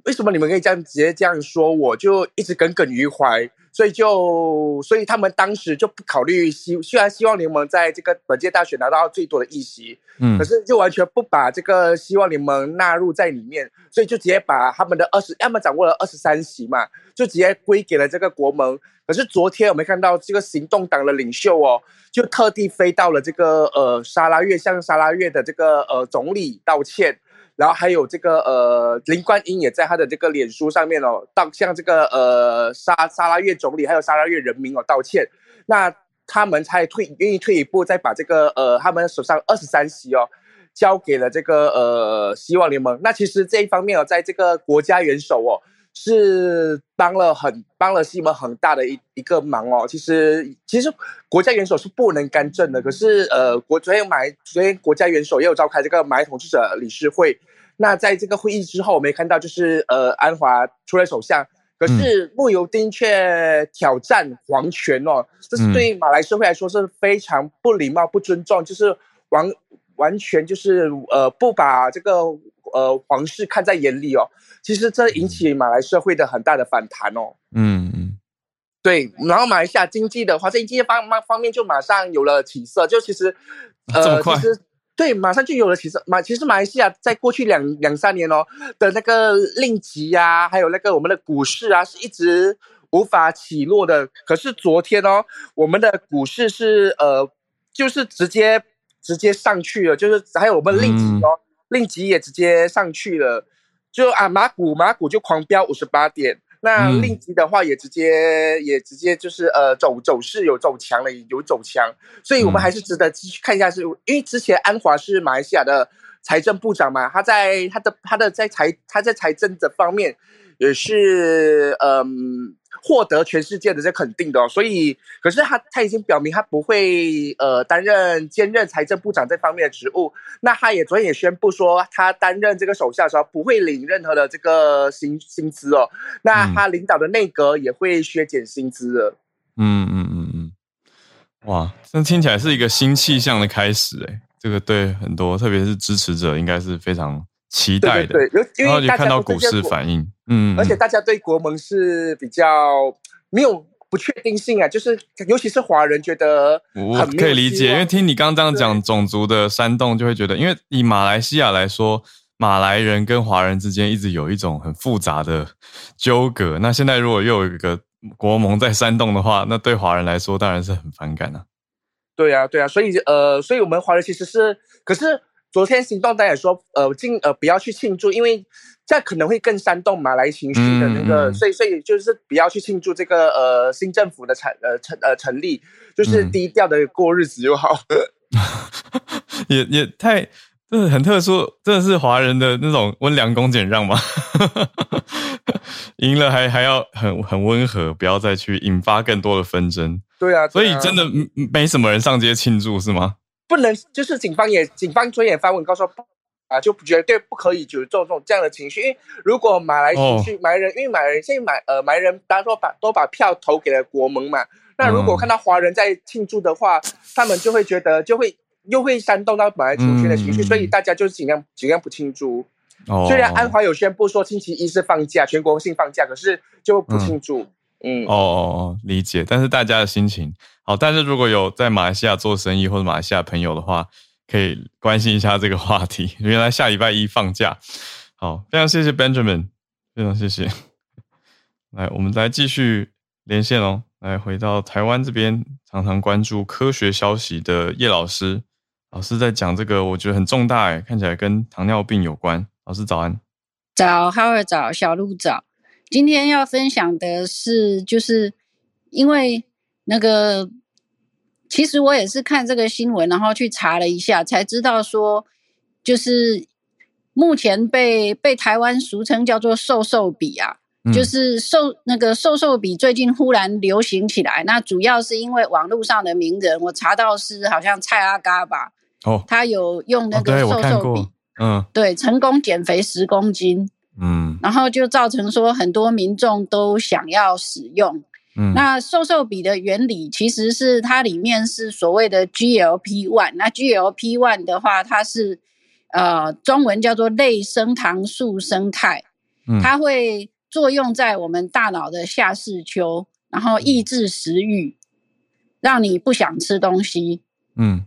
为什么你们可以这样直接这样说？我就一直耿耿于怀。所以就，所以他们当时就不考虑希，虽然希望联盟在这个本届大选拿到最多的议席，嗯，可是就完全不把这个希望联盟纳入在里面，所以就直接把他们的二十，他们掌握了二十三席嘛，就直接归给了这个国盟。可是昨天我们看到这个行动党的领袖哦，就特地飞到了这个呃沙拉越，向沙拉越的这个呃总理道歉。然后还有这个呃，林冠英也在他的这个脸书上面哦，到向这个呃沙沙拉越总理还有沙拉越人民哦道歉，那他们才退愿意退一步，再把这个呃他们手上二十三席哦交给了这个呃希望联盟。那其实这一方面哦，在这个国家元首哦。是帮了很帮了西蒙很大的一一个忙哦。其实其实国家元首是不能干政的，可是呃国昨天买昨天国家元首也有召开这个马来统治者理事会。那在这个会议之后，我们也看到就是呃安华出任首相，可是慕尤丁却挑战皇权哦，这是对马来社会来说是非常不礼貌、不尊重，就是完完全就是呃不把这个呃皇室看在眼里哦。其实这引起马来社会的很大的反弹哦。嗯嗯，对。然后马来西亚经济的话，在经济方方方面就马上有了起色。就其实，呃，其实对，马上就有了起色。马其实马来西亚在过去两两三年哦的那个令吉呀，还有那个我们的股市啊，是一直无法起落的。可是昨天哦，我们的股市是呃，就是直接直接上去了，就是还有我们令吉哦，嗯、令吉也直接上去了。就啊，马股马股就狂飙五十八点，那令吉的话也直接、嗯、也直接就是呃走走势有走强了，有走强，所以我们还是值得继续看一下是，是、嗯、因为之前安华是马来西亚的财政部长嘛，他在他的他的在财他在财政的方面也是嗯。获得全世界的这肯定的哦，所以可是他他已经表明他不会呃担任兼任财政部长这方面的职务。那他也昨天也宣布说，他担任这个首相的时候不会领任何的这个薪薪资哦。那他领导的内阁也会削减薪资的。嗯嗯嗯嗯。哇，这听起来是一个新气象的开始诶，这个对很多，特别是支持者，应该是非常期待的。对，对，对，因为大家看到股市反应，嗯，而且大家对国盟是比较没有不确定性啊，就是尤其是华人觉得我可以理解，因为听你刚刚这样讲种族的煽动，就会觉得，因为以马来西亚来说。马来人跟华人之间一直有一种很复杂的纠葛。那现在如果又有一个国盟在煽动的话，那对华人来说当然是很反感啊。对啊，对啊，所以呃，所以我们华人其实是，可是昨天行动党也说，呃，尽呃不要去庆祝，因为这样可能会更煽动马来情绪的那个，嗯、所以所以就是不要去庆祝这个呃新政府的成呃成呃成立，就是低调的过日子就好。[laughs] 嗯、也也太。这很特殊，真的是华人的那种温良恭俭让吗？[laughs] 赢了还还要很很温和，不要再去引发更多的纷争。对啊，对啊，所以真的没什么人上街庆祝是吗？不能，就是警方也警方昨天也发文告诉啊，就绝对不可以就是这种这样的情绪，因为如果马来情绪、哦、马来人，因为马来人现在马呃马来人大家都把都把票投给了国盟嘛，那如果看到华人在庆祝的话，嗯、他们就会觉得就会。又会煽动到马来族群的情绪，嗯、所以大家就是尽量尽量不庆祝。哦、虽然安华有宣布说星期一是放假，全国性放假，可是就不庆祝。嗯，嗯哦哦哦，理解。但是大家的心情好，但是如果有在马来西亚做生意或者马来西亚朋友的话，可以关心一下这个话题。[laughs] 原来下礼拜一放假，好，非常谢谢 Benjamin，非常谢谢。来，我们来继续连线哦，来回到台湾这边，常常关注科学消息的叶老师。老师在讲这个，我觉得很重大诶，看起来跟糖尿病有关。老师早安，早，浩尔早，小鹿早。今天要分享的是，就是因为那个，其实我也是看这个新闻，然后去查了一下，才知道说，就是目前被被台湾俗称叫做“瘦瘦笔”啊。就是瘦那个瘦瘦笔最近忽然流行起来，那主要是因为网络上的名人，我查到是好像蔡阿嘎吧，哦，他有用那个瘦瘦笔，嗯，对，成功减肥十公斤，嗯，然后就造成说很多民众都想要使用，嗯，那瘦瘦笔的原理其实是它里面是所谓的 GLP one，那 GLP one 的话，它是呃中文叫做类升糖素胜肽，嗯，它会。作用在我们大脑的下视丘，然后抑制食欲，让你不想吃东西。嗯，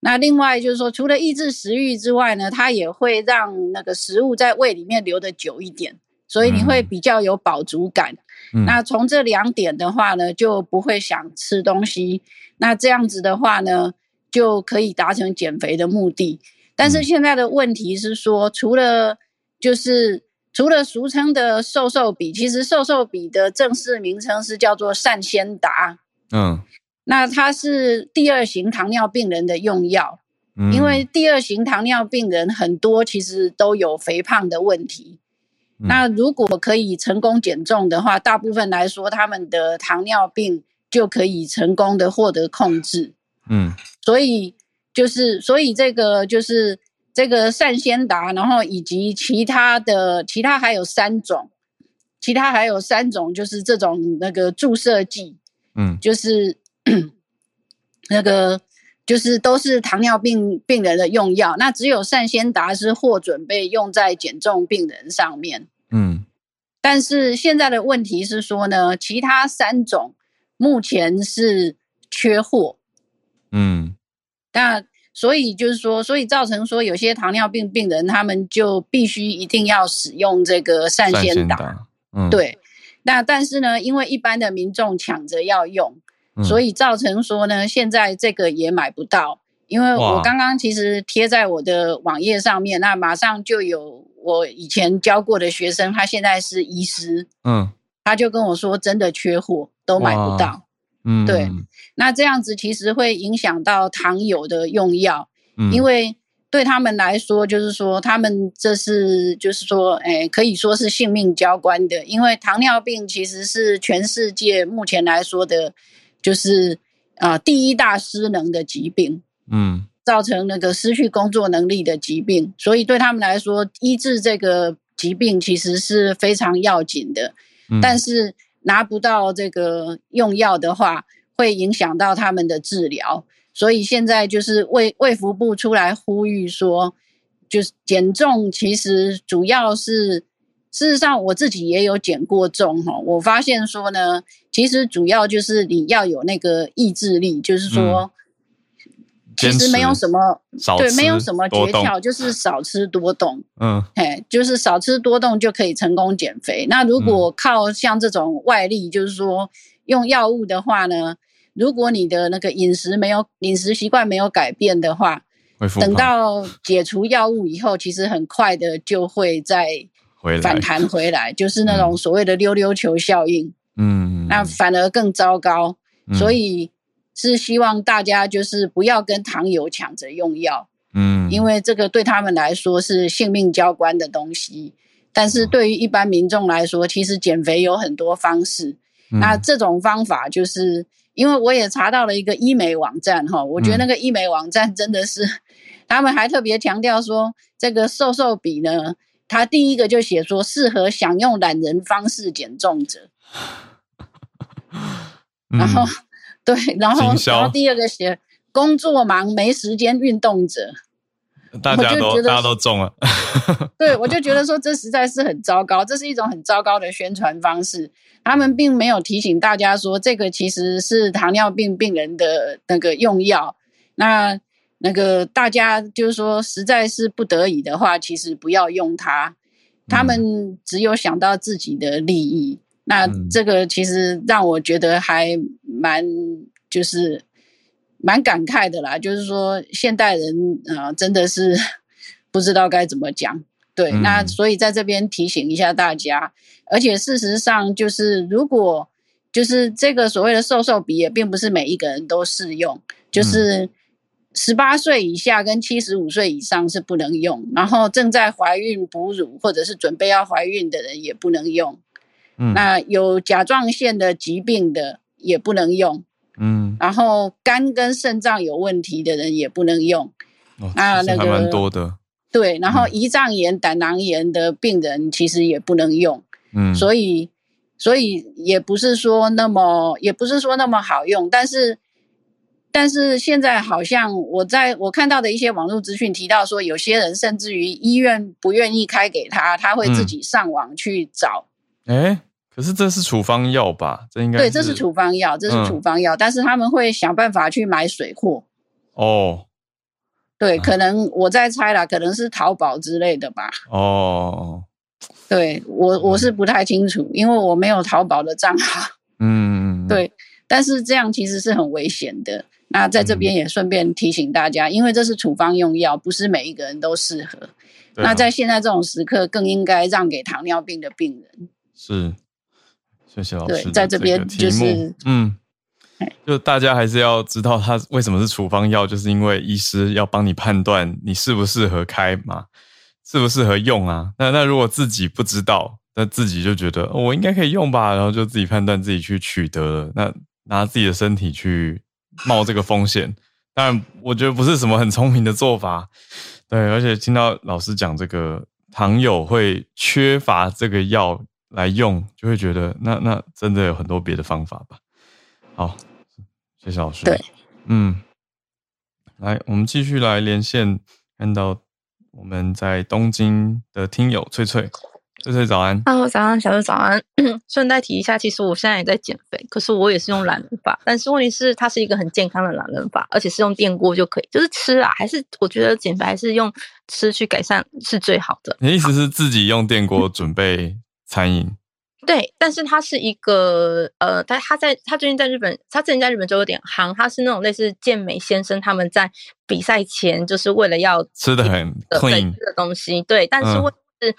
那另外就是说，除了抑制食欲之外呢，它也会让那个食物在胃里面留的久一点，所以你会比较有饱足感。嗯，那从这两点的话呢，就不会想吃东西。那这样子的话呢，就可以达成减肥的目的。但是现在的问题是说，除了就是。除了俗称的瘦瘦笔，其实瘦瘦笔的正式名称是叫做善先达。嗯，那它是第二型糖尿病人的用药。嗯，因为第二型糖尿病人很多其实都有肥胖的问题。嗯，那如果可以成功减重的话，大部分来说他们的糖尿病就可以成功的获得控制。嗯，所以就是，所以这个就是。这个善先达，然后以及其他的，其他还有三种，其他还有三种，就是这种那个注射剂，嗯，就是那个就是都是糖尿病病人的用药，那只有善先达是获准备用在减重病人上面，嗯，但是现在的问题是说呢，其他三种目前是缺货，嗯，那。所以就是说，所以造成说有些糖尿病病人，他们就必须一定要使用这个善先达。嗯，对。那但是呢，因为一般的民众抢着要用，嗯，所以造成说呢，现在这个也买不到。因为我刚刚其实贴在我的网页上面，那马上就有我以前教过的学生，他现在是医师，嗯，他就跟我说，真的缺货，都买不到。嗯，对，那这样子其实会影响到糖友的用药，嗯，因为对他们来说，就是说他们这是就是说，哎，可以说是性命交关的，因为糖尿病其实是全世界目前来说的，就是啊，呃，第一大失能的疾病，嗯，造成那个失去工作能力的疾病，所以对他们来说，医治这个疾病其实是非常要紧的，嗯，但是。拿不到这个用药的话，会影响到他们的治疗。所以现在就是卫卫福部出来呼吁说，就是减重其实主要是，事实上我自己也有减过重哈，我发现说呢，其实主要就是你要有那个意志力，就是说。嗯其实没有什么，对，没有什么诀窍，就是少吃多动。嗯，嘿，就是少吃多动就可以成功减肥。那如果靠像这种外力，就是说用药物的话呢，如果你的那个饮食没有饮食习惯没有改变的话，等到解除药物以后，其实很快的就会再反弹回来，就是那种所谓的溜溜球效应。嗯，那反而更糟糕。所以。是希望大家就是不要跟糖友抢着用药，嗯，因为这个对他们来说是性命交关的东西。但是对于一般民众来说，其实减肥有很多方式。嗯、那这种方法就是，因为我也查到了一个医美网站哈，我觉得那个医美网站真的是，嗯、他们还特别强调说，这个瘦瘦比呢，他第一个就写说适合想用懒人方式减重者，嗯、然后。对，然后然后第二个写工作忙没时间运动者，大家都大家都中了。[laughs] 对，我就觉得说这实在是很糟糕，这是一种很糟糕的宣传方式。他们并没有提醒大家说，这个其实是糖尿病病人的那个用药。那那个大家就是说，实在是不得已的话，其实不要用它。他们只有想到自己的利益。那这个其实让我觉得还蛮就是蛮感慨的啦，就是说现代人啊、呃、真的是 [laughs] 不知道该怎么讲。对，嗯、那所以在这边提醒一下大家，而且事实上就是如果就是这个所谓的瘦瘦笔也并不是每一个人都适用，就是十八岁以下跟七十五岁以上是不能用，然后正在怀孕哺乳或者是准备要怀孕的人也不能用。嗯，那有甲状腺的疾病的也不能用，嗯，然后肝跟肾脏有问题的人也不能用，哦，啊，那个还蛮多的，对，然后胰脏炎、胆囊炎的病人其实也不能用，嗯，所以，所以也不是说那么，也不是说那么好用，但是，但是现在好像我在我看到的一些网络资讯提到说，有些人甚至于医院不愿意开给他，他会自己上网去找，哎、嗯。可是这是处方药吧？这应该对，这是处方药，这是处方药，嗯、但是他们会想办法去买水货。哦，对，可能我在猜啦，可能是淘宝之类的吧。哦，对我我是不太清楚，因为我没有淘宝的账号。嗯，对，但是这样其实是很危险的。那在这边也顺便提醒大家，嗯、因为这是处方用药，不是每一个人都适合。啊、那在现在这种时刻，更应该让给糖尿病的病人。是。谢谢老师。对，在这边就是，嗯，就大家还是要知道它为什么是处方药，就是因为医师要帮你判断你适不适合开嘛，适不适合用啊。那那如果自己不知道，那自己就觉得、哦、我应该可以用吧，然后就自己判断自己去取得了，那拿自己的身体去冒这个风险，当然我觉得不是什么很聪明的做法。对，而且听到老师讲这个糖友会缺乏这个药。来用就会觉得那那真的有很多别的方法吧。好，谢谢老师。对，嗯，来，我们继续来连线，看到我们在东京的听友翠翠，翠翠早安。Hello，早安，小鹿早安。[clears throat] 顺带提一下，其实我现在也在减肥，可是我也是用懒人法，但是问题是它是一个很健康的懒人法，而且是用电锅就可以，就是吃啊，还是我觉得减肥还是用吃去改善是最好的。你的意思是自己用电锅准备？餐饮 [laughs] 对，但是他是一个呃，他他在他最近在日本，他之前在日本就有点夯，他是那种类似健美先生，他们在比赛前就是为了要吃的很 clean 的东西，对，但是为、嗯是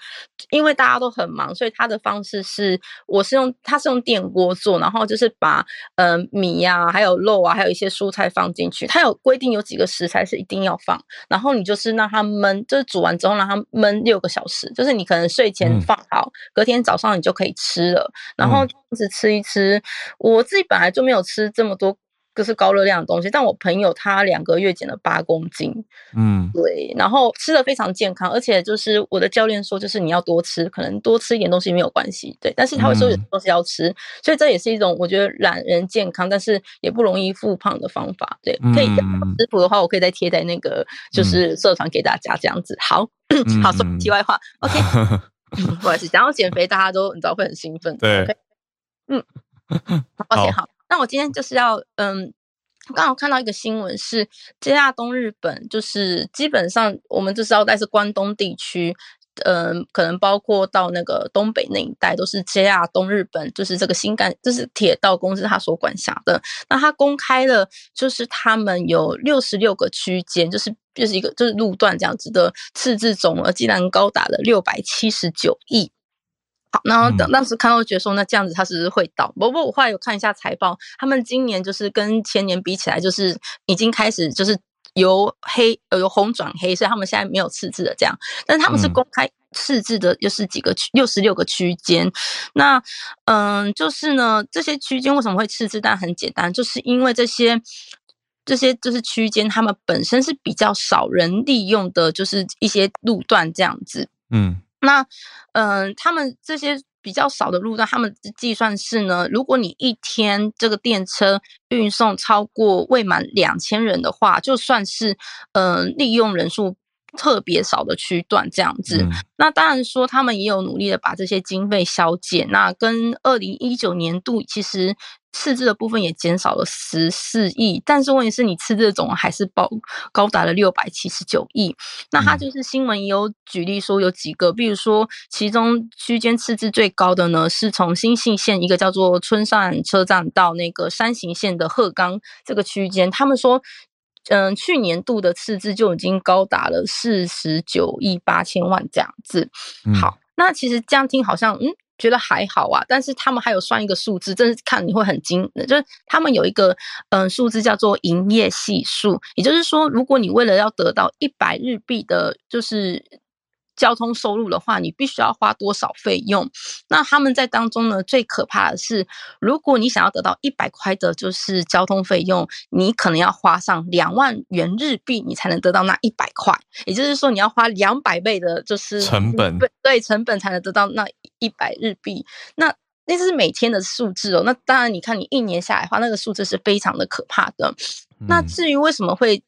因为大家都很忙，所以他的方式是，我是用他是用电锅做，然后就是把呃米啊，还有肉啊，还有一些蔬菜放进去。他有规定有几个食材是一定要放，然后你就是让它焖，就是煮完之后让它焖六个小时，就是你可能睡前放好，嗯、隔天早上你就可以吃了。然后这样子吃一吃，我自己本来就没有吃这么多就是高热量的东西，但我朋友他两个月减了八公斤，嗯，对，然后吃的非常健康，而且就是我的教练说，就是你要多吃，可能多吃一点东西没有关系，对，但是他会说有东西要吃，嗯、所以这也是一种我觉得懒人健康，但是也不容易复胖的方法，对，可以食谱的话，我可以再贴在那个就是社团给大家这样子，好，嗯、好说题外话，[laughs] OK，[laughs] 不好意思，讲到减肥，大家都你知道会很兴奋，对，okay? 嗯，OK，好。那我今天就是要，嗯，刚好看到一个新闻是，JR 东日本，就是基本上我们就知道，在是关东地区，嗯，可能包括到那个东北那一带，都是 JR 东日本，就是这个新干，就是铁道公司它所管辖的。那它公开了，就是他们有六十六个区间，就是就是一个就是路段这样子的赤字总额，竟然高达了六百七十九亿。好，然后等当时看到觉得说，那这样子它是不是会倒？不过我后来有看一下财报，他们今年就是跟前年比起来，就是已经开始就是由黑呃由红转黑，所以他们现在没有赤字的这样。但是他们是公开赤字的，又是几个区六十六个区间。那嗯，就是呢，这些区间为什么会赤字？但很简单，就是因为这些这些就是区间，他们本身是比较少人利用的，就是一些路段这样子。嗯。那，嗯、呃，他们这些比较少的路段，他们计算是呢，如果你一天这个电车运送超过未满两千人的话，就算是，嗯、呃，利用人数特别少的区段这样子。嗯、那当然说，他们也有努力的把这些经费削减。那跟二零一九年度其实。赤字的部分也减少了十四亿，但是问题是你赤字的总额还是高高达了六百七十九亿。那他就是新闻也有举例说有几个，比如说其中区间赤字最高的呢，是从新潟县一个叫做春山车站到那个山形县的鹤冈这个区间，他们说，嗯，去年度的赤字就已经高达了四十九亿八千万这样子。好，那其实这样听好像嗯。觉得还好啊，但是他们还有算一个数字，真是看你会很惊，就是他们有一个嗯数字叫做营业系数，也就是说，如果你为了要得到一百日币的，就是。交通收入的话，你必须要花多少费用？那他们在当中呢，最可怕的是，如果你想要得到一百块的，就是交通费用，你可能要花上两万元日币，你才能得到那一百块。也就是说，你要花两百倍的，就是成本，对，成本才能得到那一百日币。那那是每天的数字哦。那当然，你看你一年下来的话，那个数字是非常的可怕的。那至于为什么会？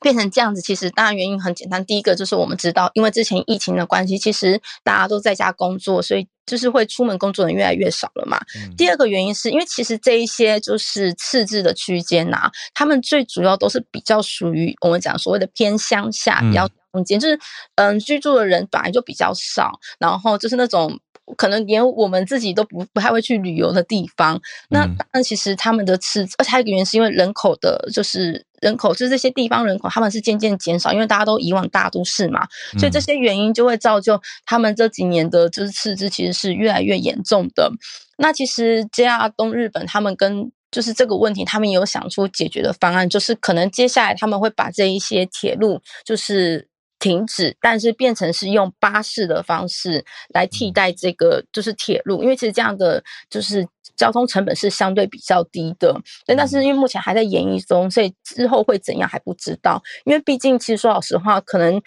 变成这样子，其实当然原因很简单。第一个就是我们知道，因为之前疫情的关系，其实大家都在家工作，所以就是会出门工作的人越来越少了嘛。嗯、第二个原因是因为其实这一些就是次字的区间呐，他们最主要都是比较属于我们讲所谓的偏乡下，比较中间，就是嗯居住的人本来就比较少，然后就是那种。可能连我们自己都不不太会去旅游的地方，那当然其实他们的赤字，而且还有一个原因是因为人口的，就是人口，就是这些地方人口他们是渐渐减少，因为大家都移往大都市嘛，所以这些原因就会造就他们这几年的就是赤字其实是越来越严重的。那其实 JR 东日本他们跟就是这个问题，他们有想出解决的方案，就是可能接下来他们会把这一些铁路就是。停止，但是变成是用巴士的方式来替代这个，就是铁路，因为其实这样的就是交通成本是相对比较低的。但但是因为目前还在研议中，所以之后会怎样还不知道。因为毕竟其实说老实话，可能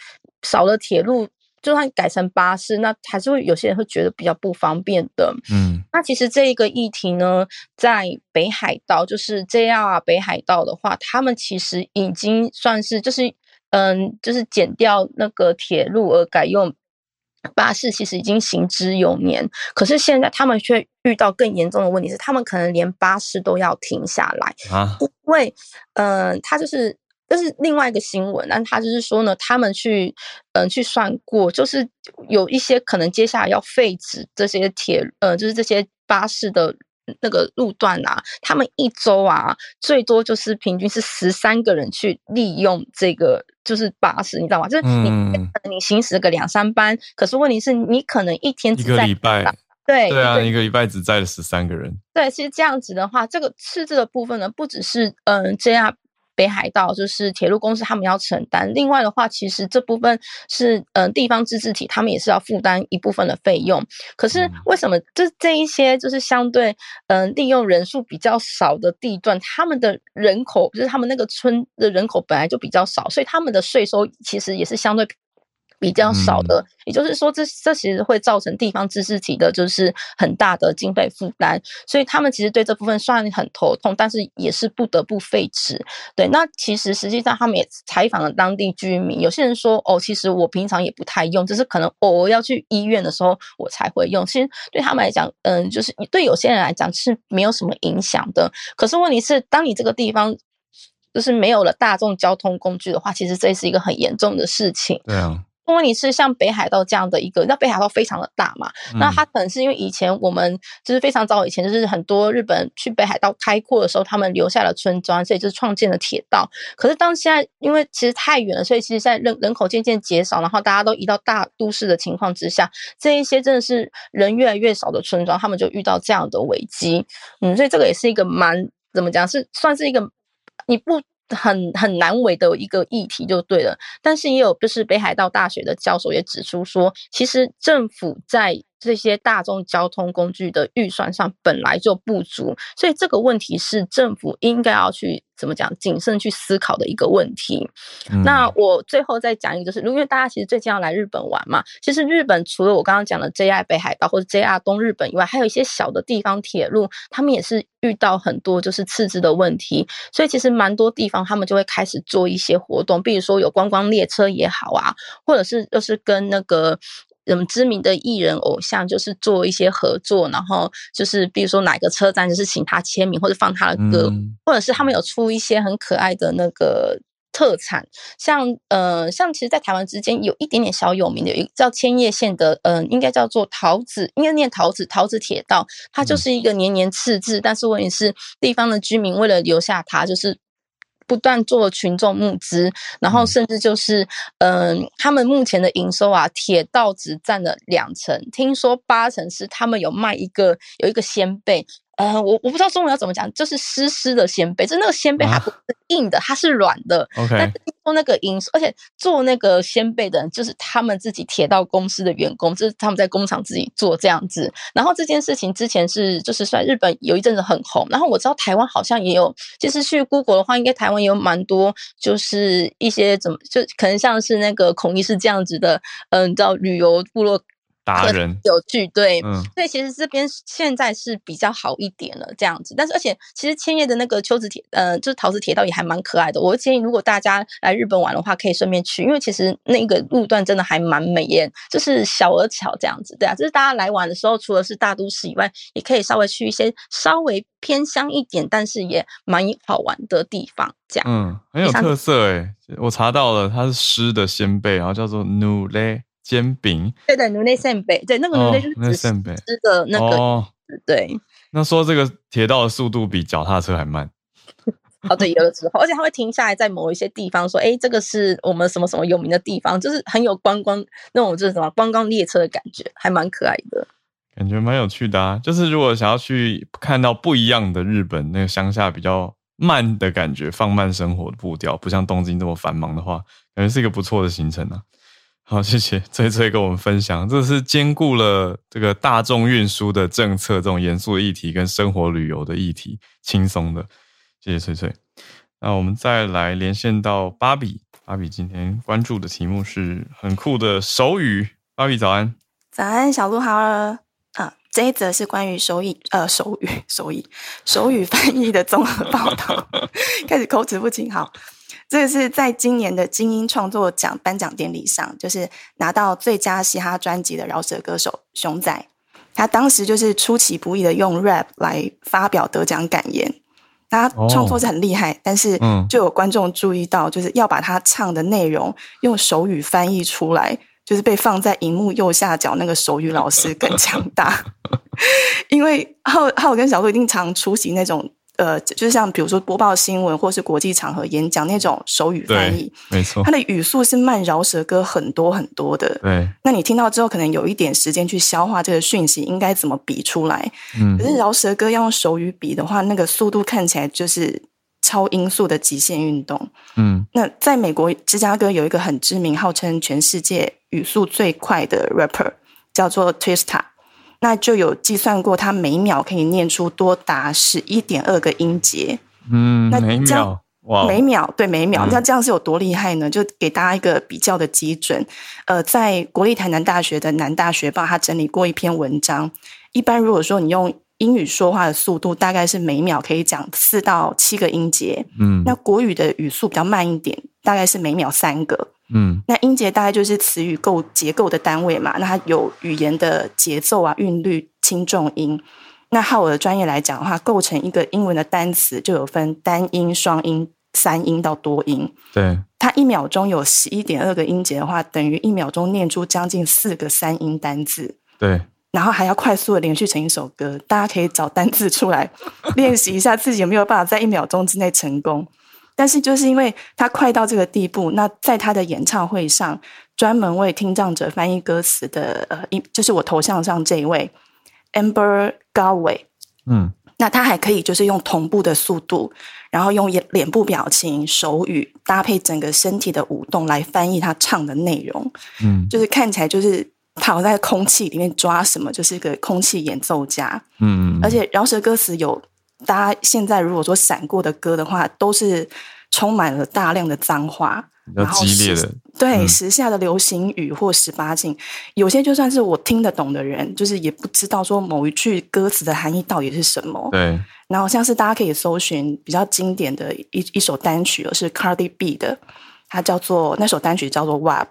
少了铁路，就算改成巴士，那还是会有些人会觉得比较不方便的。嗯，那其实这一个议题呢，在北海道，就是 JR 北海道的话，他们其实已经算是就是。嗯，就是减掉那个铁路而改用巴士，其实已经行之有年。可是现在他们却遇到更严重的问题，是他们可能连巴士都要停下来啊！因为，嗯，他就是这是另外一个新闻，但他就是说呢，他们去嗯去算过，就是有一些可能接下来要废止这些铁，呃，就是这些巴士的。那个路段啊，他们一周啊，最多就是平均是十三个人去利用这个，就是巴士，你知道吗？就是你你行驶个两三班，可是问题是你可能一天一个礼拜，对对啊，一个礼拜只载了十三个人。对，其实这样子的话，这个赤字的部分呢，不只是嗯这样。北海道就是铁路公司他们要承担。另外的话，其实这部分是嗯、呃、地方自治体他们也是要负担一部分的费用。可是为什么这这一些就是相对嗯、呃、利用人数比较少的地段，他们的人口就是他们那个村的人口本来就比较少，所以他们的税收其实也是相对。比较少的，也就是说这，这这其实会造成地方自治体的，就是很大的经费负担，所以他们其实对这部分算很头痛，但是也是不得不废止。对，那其实实际上他们也采访了当地居民，有些人说，哦，其实我平常也不太用，只是可能偶尔要去医院的时候我才会用。其实对他们来讲，嗯，就是对有些人来讲是没有什么影响的。可是问题是，当你这个地方就是没有了大众交通工具的话，其实这是一个很严重的事情。对啊。如果你是像北海道这样的一个，那北海道非常的大嘛，嗯、那它可能是因为以前我们就是非常早以前，就是很多日本去北海道开阔的时候，他们留下了村庄，所以就是创建了铁道。可是当现在因为其实太远了，所以其实现在人人口渐渐减少，然后大家都移到大都市的情况之下，这一些真的是人越来越少的村庄，他们就遇到这样的危机。嗯，所以这个也是一个蛮怎么讲，是算是一个你不。很很难为的一个议题就对了，但是也有就是北海道大学的教授也指出说，其实政府在这些大众交通工具的预算上本来就不足，所以这个问题是政府应该要去怎么讲谨慎去思考的一个问题。嗯、那我最后再讲一个，就是因为大家其实最近要来日本玩嘛，其实日本除了我刚刚讲的 JR 北海道或者 JR 东日本以外，还有一些小的地方铁路，他们也是遇到很多就是赤字的问题，所以其实蛮多地方他们就会开始做一些活动，比如说有观光列车也好啊，或者是就是跟那个。嗯，知名的艺人偶像就是做一些合作，然后就是比如说哪个车站就是请他签名或者放他的歌，嗯、或者是他们有出一些很可爱的那个特产，像呃像其实，在台湾之间有一点点小有名的，有一个叫千叶县的，嗯、呃，应该叫做桃子，应该念桃子桃子铁道，它就是一个年年赤字，嗯、但是问题是地方的居民为了留下它，就是。不断做群众募资，然后甚至就是，嗯、呃，他们目前的营收啊，铁道只占了两成，听说八成是他们有卖一个有一个仙贝。呃，我我不知道中文要怎么讲，就是湿湿的鲜贝，就那个鲜贝它不是硬的，啊、它是软的。[laughs] OK，做那个营收，而且做那个鲜贝的人就是他们自己铁道公司的员工，就是他们在工厂自己做这样子。然后这件事情之前是就是在日本有一阵子很红，然后我知道台湾好像也有，其实去 Google 的话，应该台湾也有蛮多，就是一些怎么就可能像是那个孔医师这样子的，嗯、呃，你知道旅游部落。达人有趣，对，嗯，所以其实这边现在是比较好一点了，这样子。但是，而且其实千叶的那个秋子铁，呃，就是桃子铁道也还蛮可爱的。我建议，如果大家来日本玩的话，可以顺便去，因为其实那个路段真的还蛮美耶，就是小而巧这样子，对啊。就是大家来玩的时候，除了是大都市以外，也可以稍微去一些稍微偏乡一点，但是也蛮好玩的地方，这样。嗯，很有特色诶，我查到了，它是湿的仙贝，然后叫做努雷。煎饼，对的，努内扇贝，对，那个努内就是指吃的那个，哦、对。那说这个铁道的速度比脚踏车还慢，[laughs] 哦，对，有的时候，而且它会停下来在某一些地方说，哎，这个是我们什么什么有名的地方，就是很有观光那种就是什么观光列车的感觉，还蛮可爱的，感觉蛮有趣的啊。就是如果想要去看到不一样的日本，那个乡下比较慢的感觉，放慢生活的步调，不像东京这么繁忙的话，感觉是一个不错的行程啊。好，谢谢翠翠跟我们分享，这是兼顾了这个大众运输的政策这种严肃的议题跟生活旅游的议题，轻松的。谢谢翠翠。那我们再来连线到芭比，芭比今天关注的题目是很酷的手语。芭比早安，早安，小鹿好了。啊，这一则是关于手语，呃，手语，手语，手语翻译的综合报道，[laughs] 开始口齿不清，好。这个是在今年的金音创作奖颁奖典礼上，就是拿到最佳嘻哈专辑的饶舌歌手熊仔，他当时就是出其不意的用 rap 来发表得奖感言。他创作是很厉害，哦、但是就有观众注意到，就是要把他唱的内容用手语翻译出来，就是被放在荧幕右下角那个手语老师更强大，[laughs] 因为浩浩跟小鹿一定常出席那种。呃，就是像比如说播报新闻，或是国际场合演讲那种手语翻译，没错，它的语速是慢饶舌歌很多很多的。对，那你听到之后，可能有一点时间去消化这个讯息，应该怎么比出来？嗯，可是饶舌歌要用手语比的话，那个速度看起来就是超音速的极限运动。嗯，那在美国芝加哥有一个很知名、号称全世界语速最快的 rapper，叫做 Twista，那就有计算过，他每秒可以念出多达十一点二个音节。嗯，那每秒哇，每秒对每秒，嗯那这样是有多厉害呢？就给大家一个比较的基准。呃，在国立台南大学的南大学报，他整理过一篇文章。一般如果说你用英语说话的速度，大概是每秒可以讲四到七个音节。嗯，那国语的语速比较慢一点，大概是每秒三个。嗯那音节大概就是词语构结构的单位嘛，那它有语言的节奏啊、韵律、轻重音。那浩尔的专业来讲的话，构成一个英文的单词就有分单音、双音、三音到多音。对，它一秒钟有十一点二个音节的话，等于一秒钟念出将近四个三音单字。对，然后还要快速的连续成一首歌，大家可以找单字出来 [laughs] 练习一下，自己有没有办法在一秒钟之内成功。但是就是因为他快到这个地步，那在他的演唱会上，专门为听障者翻译歌词的，呃，一就是我头像上这一位 Amber Galway，嗯那他还可以就是用同步的速度，然后用脸脸部表情、手语搭配整个身体的舞动来翻译他唱的内容。嗯就是看起来就是跑在空气里面抓什么，就是一个空气演奏家。嗯，而且饶舌歌词有大家现在如果说闪过的歌的话，都是充满了大量的脏话，比较激烈的，对、嗯时下的流行语或十八禁，有些就算是我听得懂的人，就是也不知道说某一句歌词的含义到底是什么。对，然后像是大家可以搜寻比较经典的一一首单曲，是 Cardi B 的，它叫做那首单曲叫做 WAP。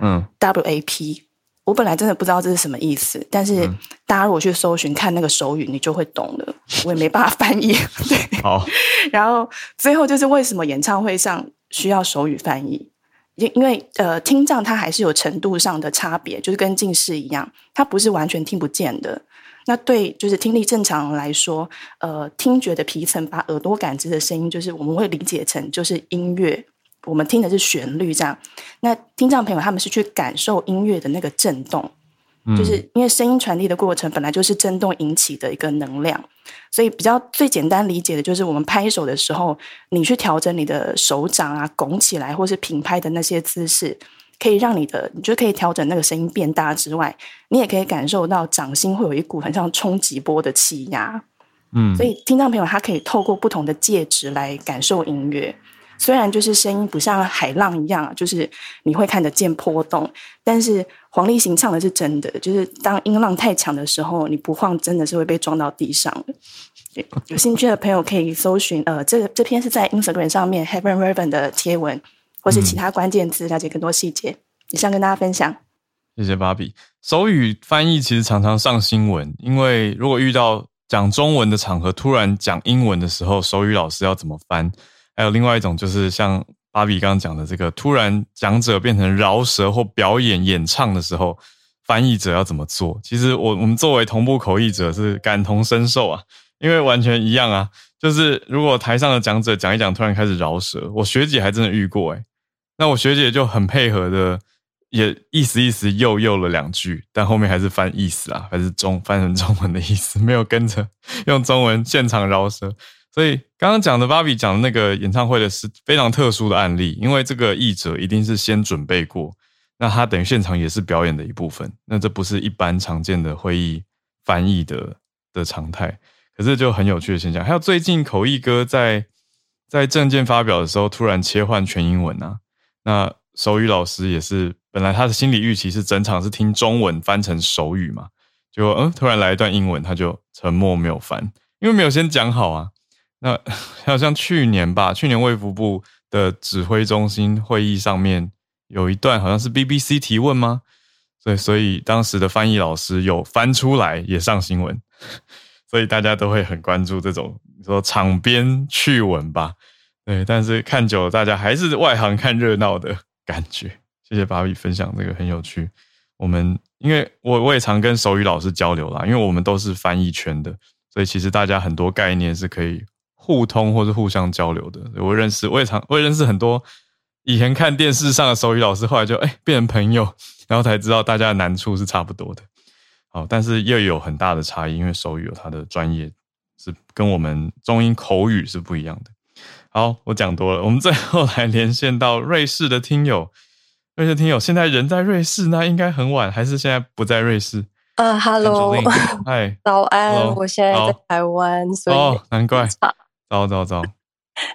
嗯 WAP，我本来真的不知道这是什么意思，但是嗯大家如果去搜寻看那个手语，你就会懂了。我也没办法翻译，[laughs] 对。好，[laughs] 然后最后就是为什么演唱会上需要手语翻译？因因为呃，听障它还是有程度上的差别，就是跟近视一样，它不是完全听不见的。那对就是听力正常人来说，呃，听觉的皮层把耳朵感知的声音，就是我们会理解成就是音乐。我们听的是旋律，这样。那听障朋友他们是去感受音乐的那个震动，嗯就是因为声音传递的过程本来就是震动引起的一个能量，所以比较最简单理解的就是我们拍手的时候，你去调整你的手掌啊拱起来或是平拍的那些姿势，可以让你的你就可以调整那个声音变大之外，你也可以感受到掌心会有一股很像冲击波的气压。嗯，所以听障朋友他可以透过不同的介质来感受音乐。虽然就是声音不像海浪一样，就是你会看得见波动，但是黄立行唱的是真的，就是当音浪太强的时候，你不晃真的是会被撞到地上的。有兴趣的朋友可以搜寻，呃，这这篇是在 Instagram 上面 Heaven Raven 的贴文，或是其他关键字了解更多细节。以上跟大家分享。谢谢芭比。手语翻译其实常常上新闻，因为如果遇到讲中文的场合，突然讲英文的时候，手语老师要怎么翻？还有另外一种，就是像芭比刚刚讲的这个，突然讲者变成饶舌或表演演唱的时候，翻译者要怎么做？其实我我们作为同步口译者是感同身受啊，因为完全一样啊。就是如果台上的讲者讲一讲，突然开始饶舌，我学姐还真的遇过诶，那我学姐就很配合的，也意思意思又又了两句，但后面还是翻意思啊，还是中翻成中文的意思，没有跟着用中文现场饶舌。所以刚刚讲的芭比讲的那个演唱会的是非常特殊的案例，因为这个译者一定是先准备过，那他等于现场也是表演的一部分，那这不是一般常见的会议翻译的的常态，可是就很有趣的现象。还有最近口译哥在在证件发表的时候突然切换全英文啊，那手语老师也是本来他的心理预期是整场是听中文翻成手语嘛，结果嗯突然来一段英文，他就沉默没有翻，因为没有先讲好啊。那 [laughs] 好像去年吧，去年卫福部的指挥中心会议上面有一段好像是 BBC 提问吗？对所以当时的翻译老师有翻出来也上新闻，所以大家都会很关注这种说场边趣闻吧。对，但是看久了，大家还是外行看热闹的感觉。谢谢芭比分享这个很有趣。我们因为我我也常跟手语老师交流啦，因为我们都是翻译圈的，所以其实大家很多概念是可以。互通或是互相交流的，我认识，我也常，我也认识很多以前看电视上的手语老师，后来就哎、欸、变成朋友，然后才知道大家的难处是差不多的。好，但是又有很大的差异，因为手语有它的专业，是跟我们中英口语是不一样的。好，我讲多了。我们最后来连线到瑞士的听友，瑞士听友现在人在瑞士，那应该很晚，还是现在不在瑞士？啊哈喽，[laughs] 嗨，早安，Hello, 我现在在台湾，所以哦，难怪，早早早，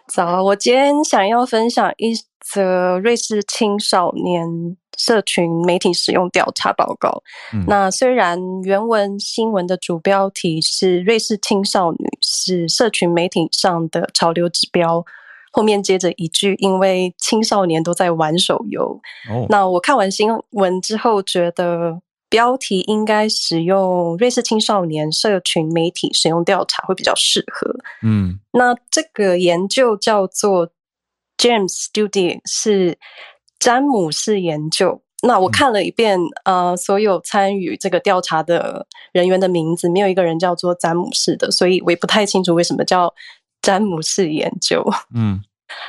早。[laughs] 我今天想要分享一则瑞士青少年社群媒体使用调查报告。嗯、那虽然原文新闻的主标题是“瑞士青少女是社群媒体上的潮流指标”，后面接着一句“因为青少年都在玩手游”哦。那我看完新闻之后，觉得标题应该使用“瑞士青少年社群媒体使用调查”会比较适合。嗯，那这个研究叫做 James Study，是。詹姆士研究，那我看了一遍，嗯、呃，所有参与这个调查的人员的名字，没有一个人叫做詹姆士的，所以我也不太清楚为什么叫詹姆士研究。嗯，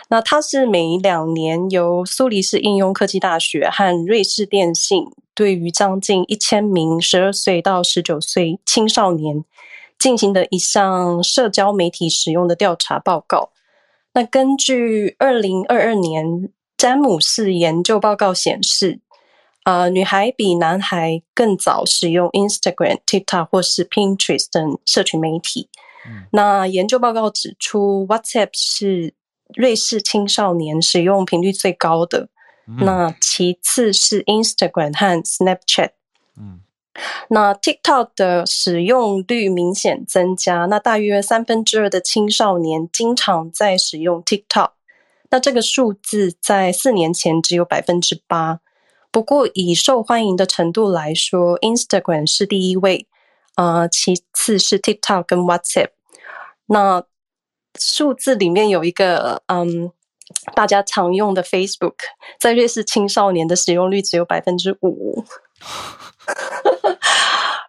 那它是每两年由苏黎世应用科技大学和瑞士电信对于将近一千名十二岁到十九岁青少年进行的一项社交媒体使用的调查报告。那根据二零二二年。詹姆士研究报告显示，呃，女孩比男孩更早使用 Instagram、TikTok 或是 Pinterest 等社群媒体。嗯、那研究报告指出，WhatsApp 是瑞士青少年使用频率最高的。嗯、那其次是 Instagram 和 Snapchat。嗯、那 TikTok 的使用率明显增加，那大约三分之二的青少年经常在使用 TikTok。那这个数字在四年前只有百分之八，不过以受欢迎的程度来说，Instagram 是第一位，呃，其次是 TikTok 跟 WhatsApp。那数字里面有一个，嗯，大家常用的 Facebook，在瑞士青少年的使用率只有百分之五。[laughs]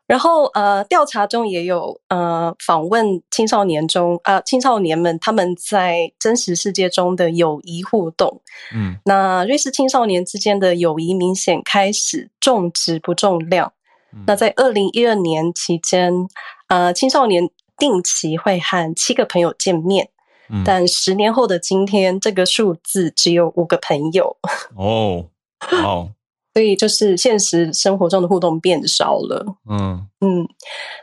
然后，呃，调查中也有呃访问青少年中啊、呃，青少年们他们在真实世界中的友谊互动。嗯，那瑞士青少年之间的友谊明显开始重质不重量。嗯、那在二零一二年期间，呃，青少年定期会和七个朋友见面，嗯、但十年后的今天，这个数字只有五个朋友。[laughs] 哦，哦。所以就是现实生活中的互动变少了。嗯嗯，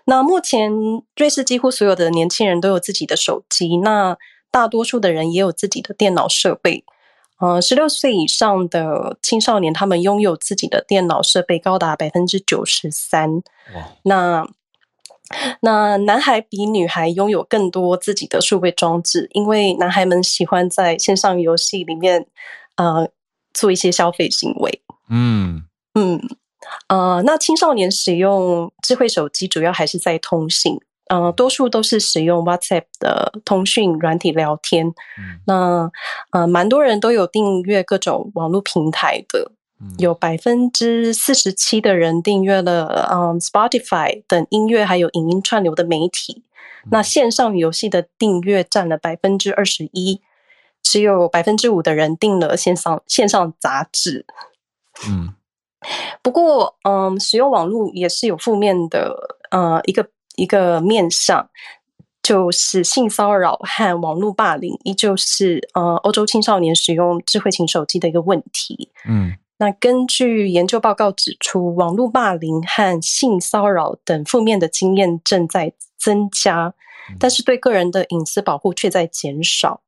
那目前瑞士几乎所有的年轻人都有自己的手机，那大多数的人也有自己的电脑设备。呃，十六岁以上的青少年，他们拥有自己的电脑设备高达百分之九十三。哇！那那男孩比女孩拥有更多自己的数位装置，因为男孩们喜欢在线上游戏里面呃做一些消费行为。嗯嗯，呃，那青少年使用智慧手机主要还是在通信，呃，多数都是使用 WhatsApp 的通讯软体聊天。嗯、那呃，蛮多人都有订阅各种网络平台的，嗯、有百分之四十七的人订阅了嗯 Spotify 等音乐还有影音串流的媒体。嗯、那线上游戏的订阅占了百分之二十一，只有百分之五的人订了线上线上杂志。嗯，不过，嗯，使用网络也是有负面的，呃，一个一个面向，就是性骚扰和网络霸凌，依旧是呃欧洲青少年使用智慧型手机的一个问题。嗯，那根据研究报告指出，网络霸凌和性骚扰等负面的经验正在增加，但是对个人的隐私保护却在减少。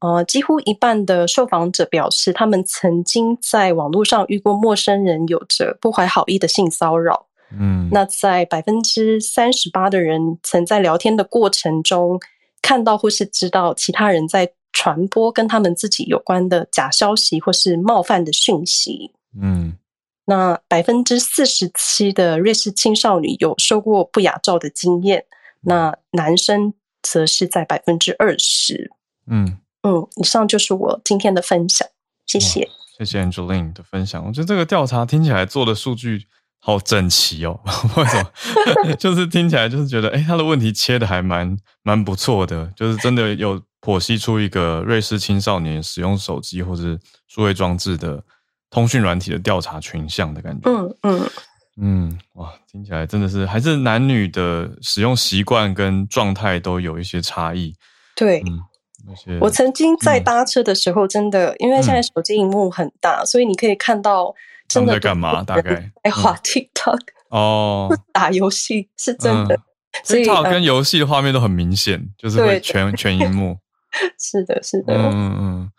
呃，几乎一半的受访者表示，他们曾经在网络上遇过陌生人有着不怀好意的性骚扰。嗯，那在百分之三十八的人曾在聊天的过程中看到或是知道其他人在传播跟他们自己有关的假消息或是冒犯的讯息。嗯，那百分之四十七的瑞士青少女有受过不雅照的经验，那男生则是在百分之二十。嗯。嗯，以上就是我今天的分享，谢谢，谢谢 Angeline 的分享。我觉得这个调查听起来做的数据好整齐哦，[laughs] 为什么？[laughs] 就是听起来就是觉得，哎，他的问题切的还蛮蛮不错的，就是真的有剖析出一个瑞士青少年使用手机或是数位装置的通讯软体的调查群像的感觉。嗯嗯嗯，哇，听起来真的是还是男女的使用习惯跟状态都有一些差异。对。嗯我曾经在搭车的时候，真的，嗯、因为现在手机荧幕很大，嗯、所以你可以看到真的在干嘛？大概在滑 TikTok 哦，[laughs] 打游戏是真的。嗯、所以 TikTok 跟游戏的画面都很明显，呃、就是会全全荧幕。是的，是的。嗯嗯嗯，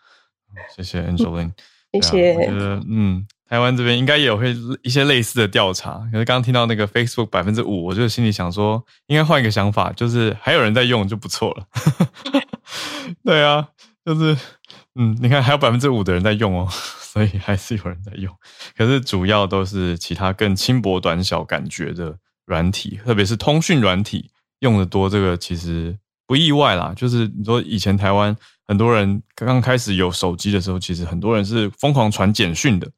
谢谢 Angeline，谢谢。啊、我觉得嗯。台湾这边应该也有会一些类似的调查，可是刚刚听到那个 Facebook 百分之五，我就心里想说，应该换一个想法，就是还有人在用就不错了。[laughs] 对啊，就是嗯，你看还有百分之五的人在用哦，[laughs] 所以还是有人在用。可是主要都是其他更轻薄短小感觉的软体，特别是通讯软体用的多，这个其实不意外啦。就是你说以前台湾很多人刚刚开始有手机的时候，其实很多人是疯狂传简讯的。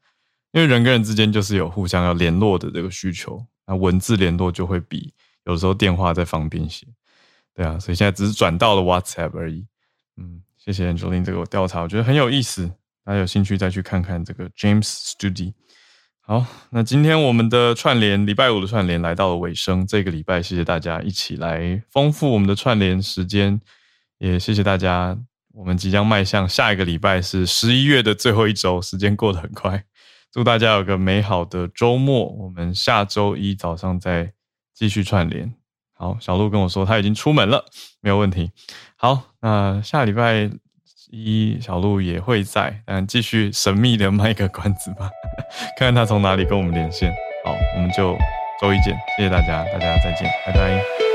因为人跟人之间就是有互相要联络的这个需求，那文字联络就会比有时候电话再方便些，对啊，所以现在只是转到了 WhatsApp 而已。嗯，谢谢 Angeline 这个调查，我觉得很有意思，大家有兴趣再去看看这个 James Studi。好，那今天我们的串联礼拜五的串联来到了尾声，这个礼拜谢谢大家一起来丰富我们的串联时间，也谢谢大家，我们即将迈向下一个礼拜是十一月的最后一周，时间过得很快。祝大家有个美好的周末，我们下周一早上再继续串联。好，小鹿跟我说他已经出门了，没有问题。好，那下礼拜一小鹿也会在，嗯继续神秘的卖个关子吧，[laughs] 看看他从哪里跟我们连线。好，我们就周一见，谢谢大家，大家再见，拜拜。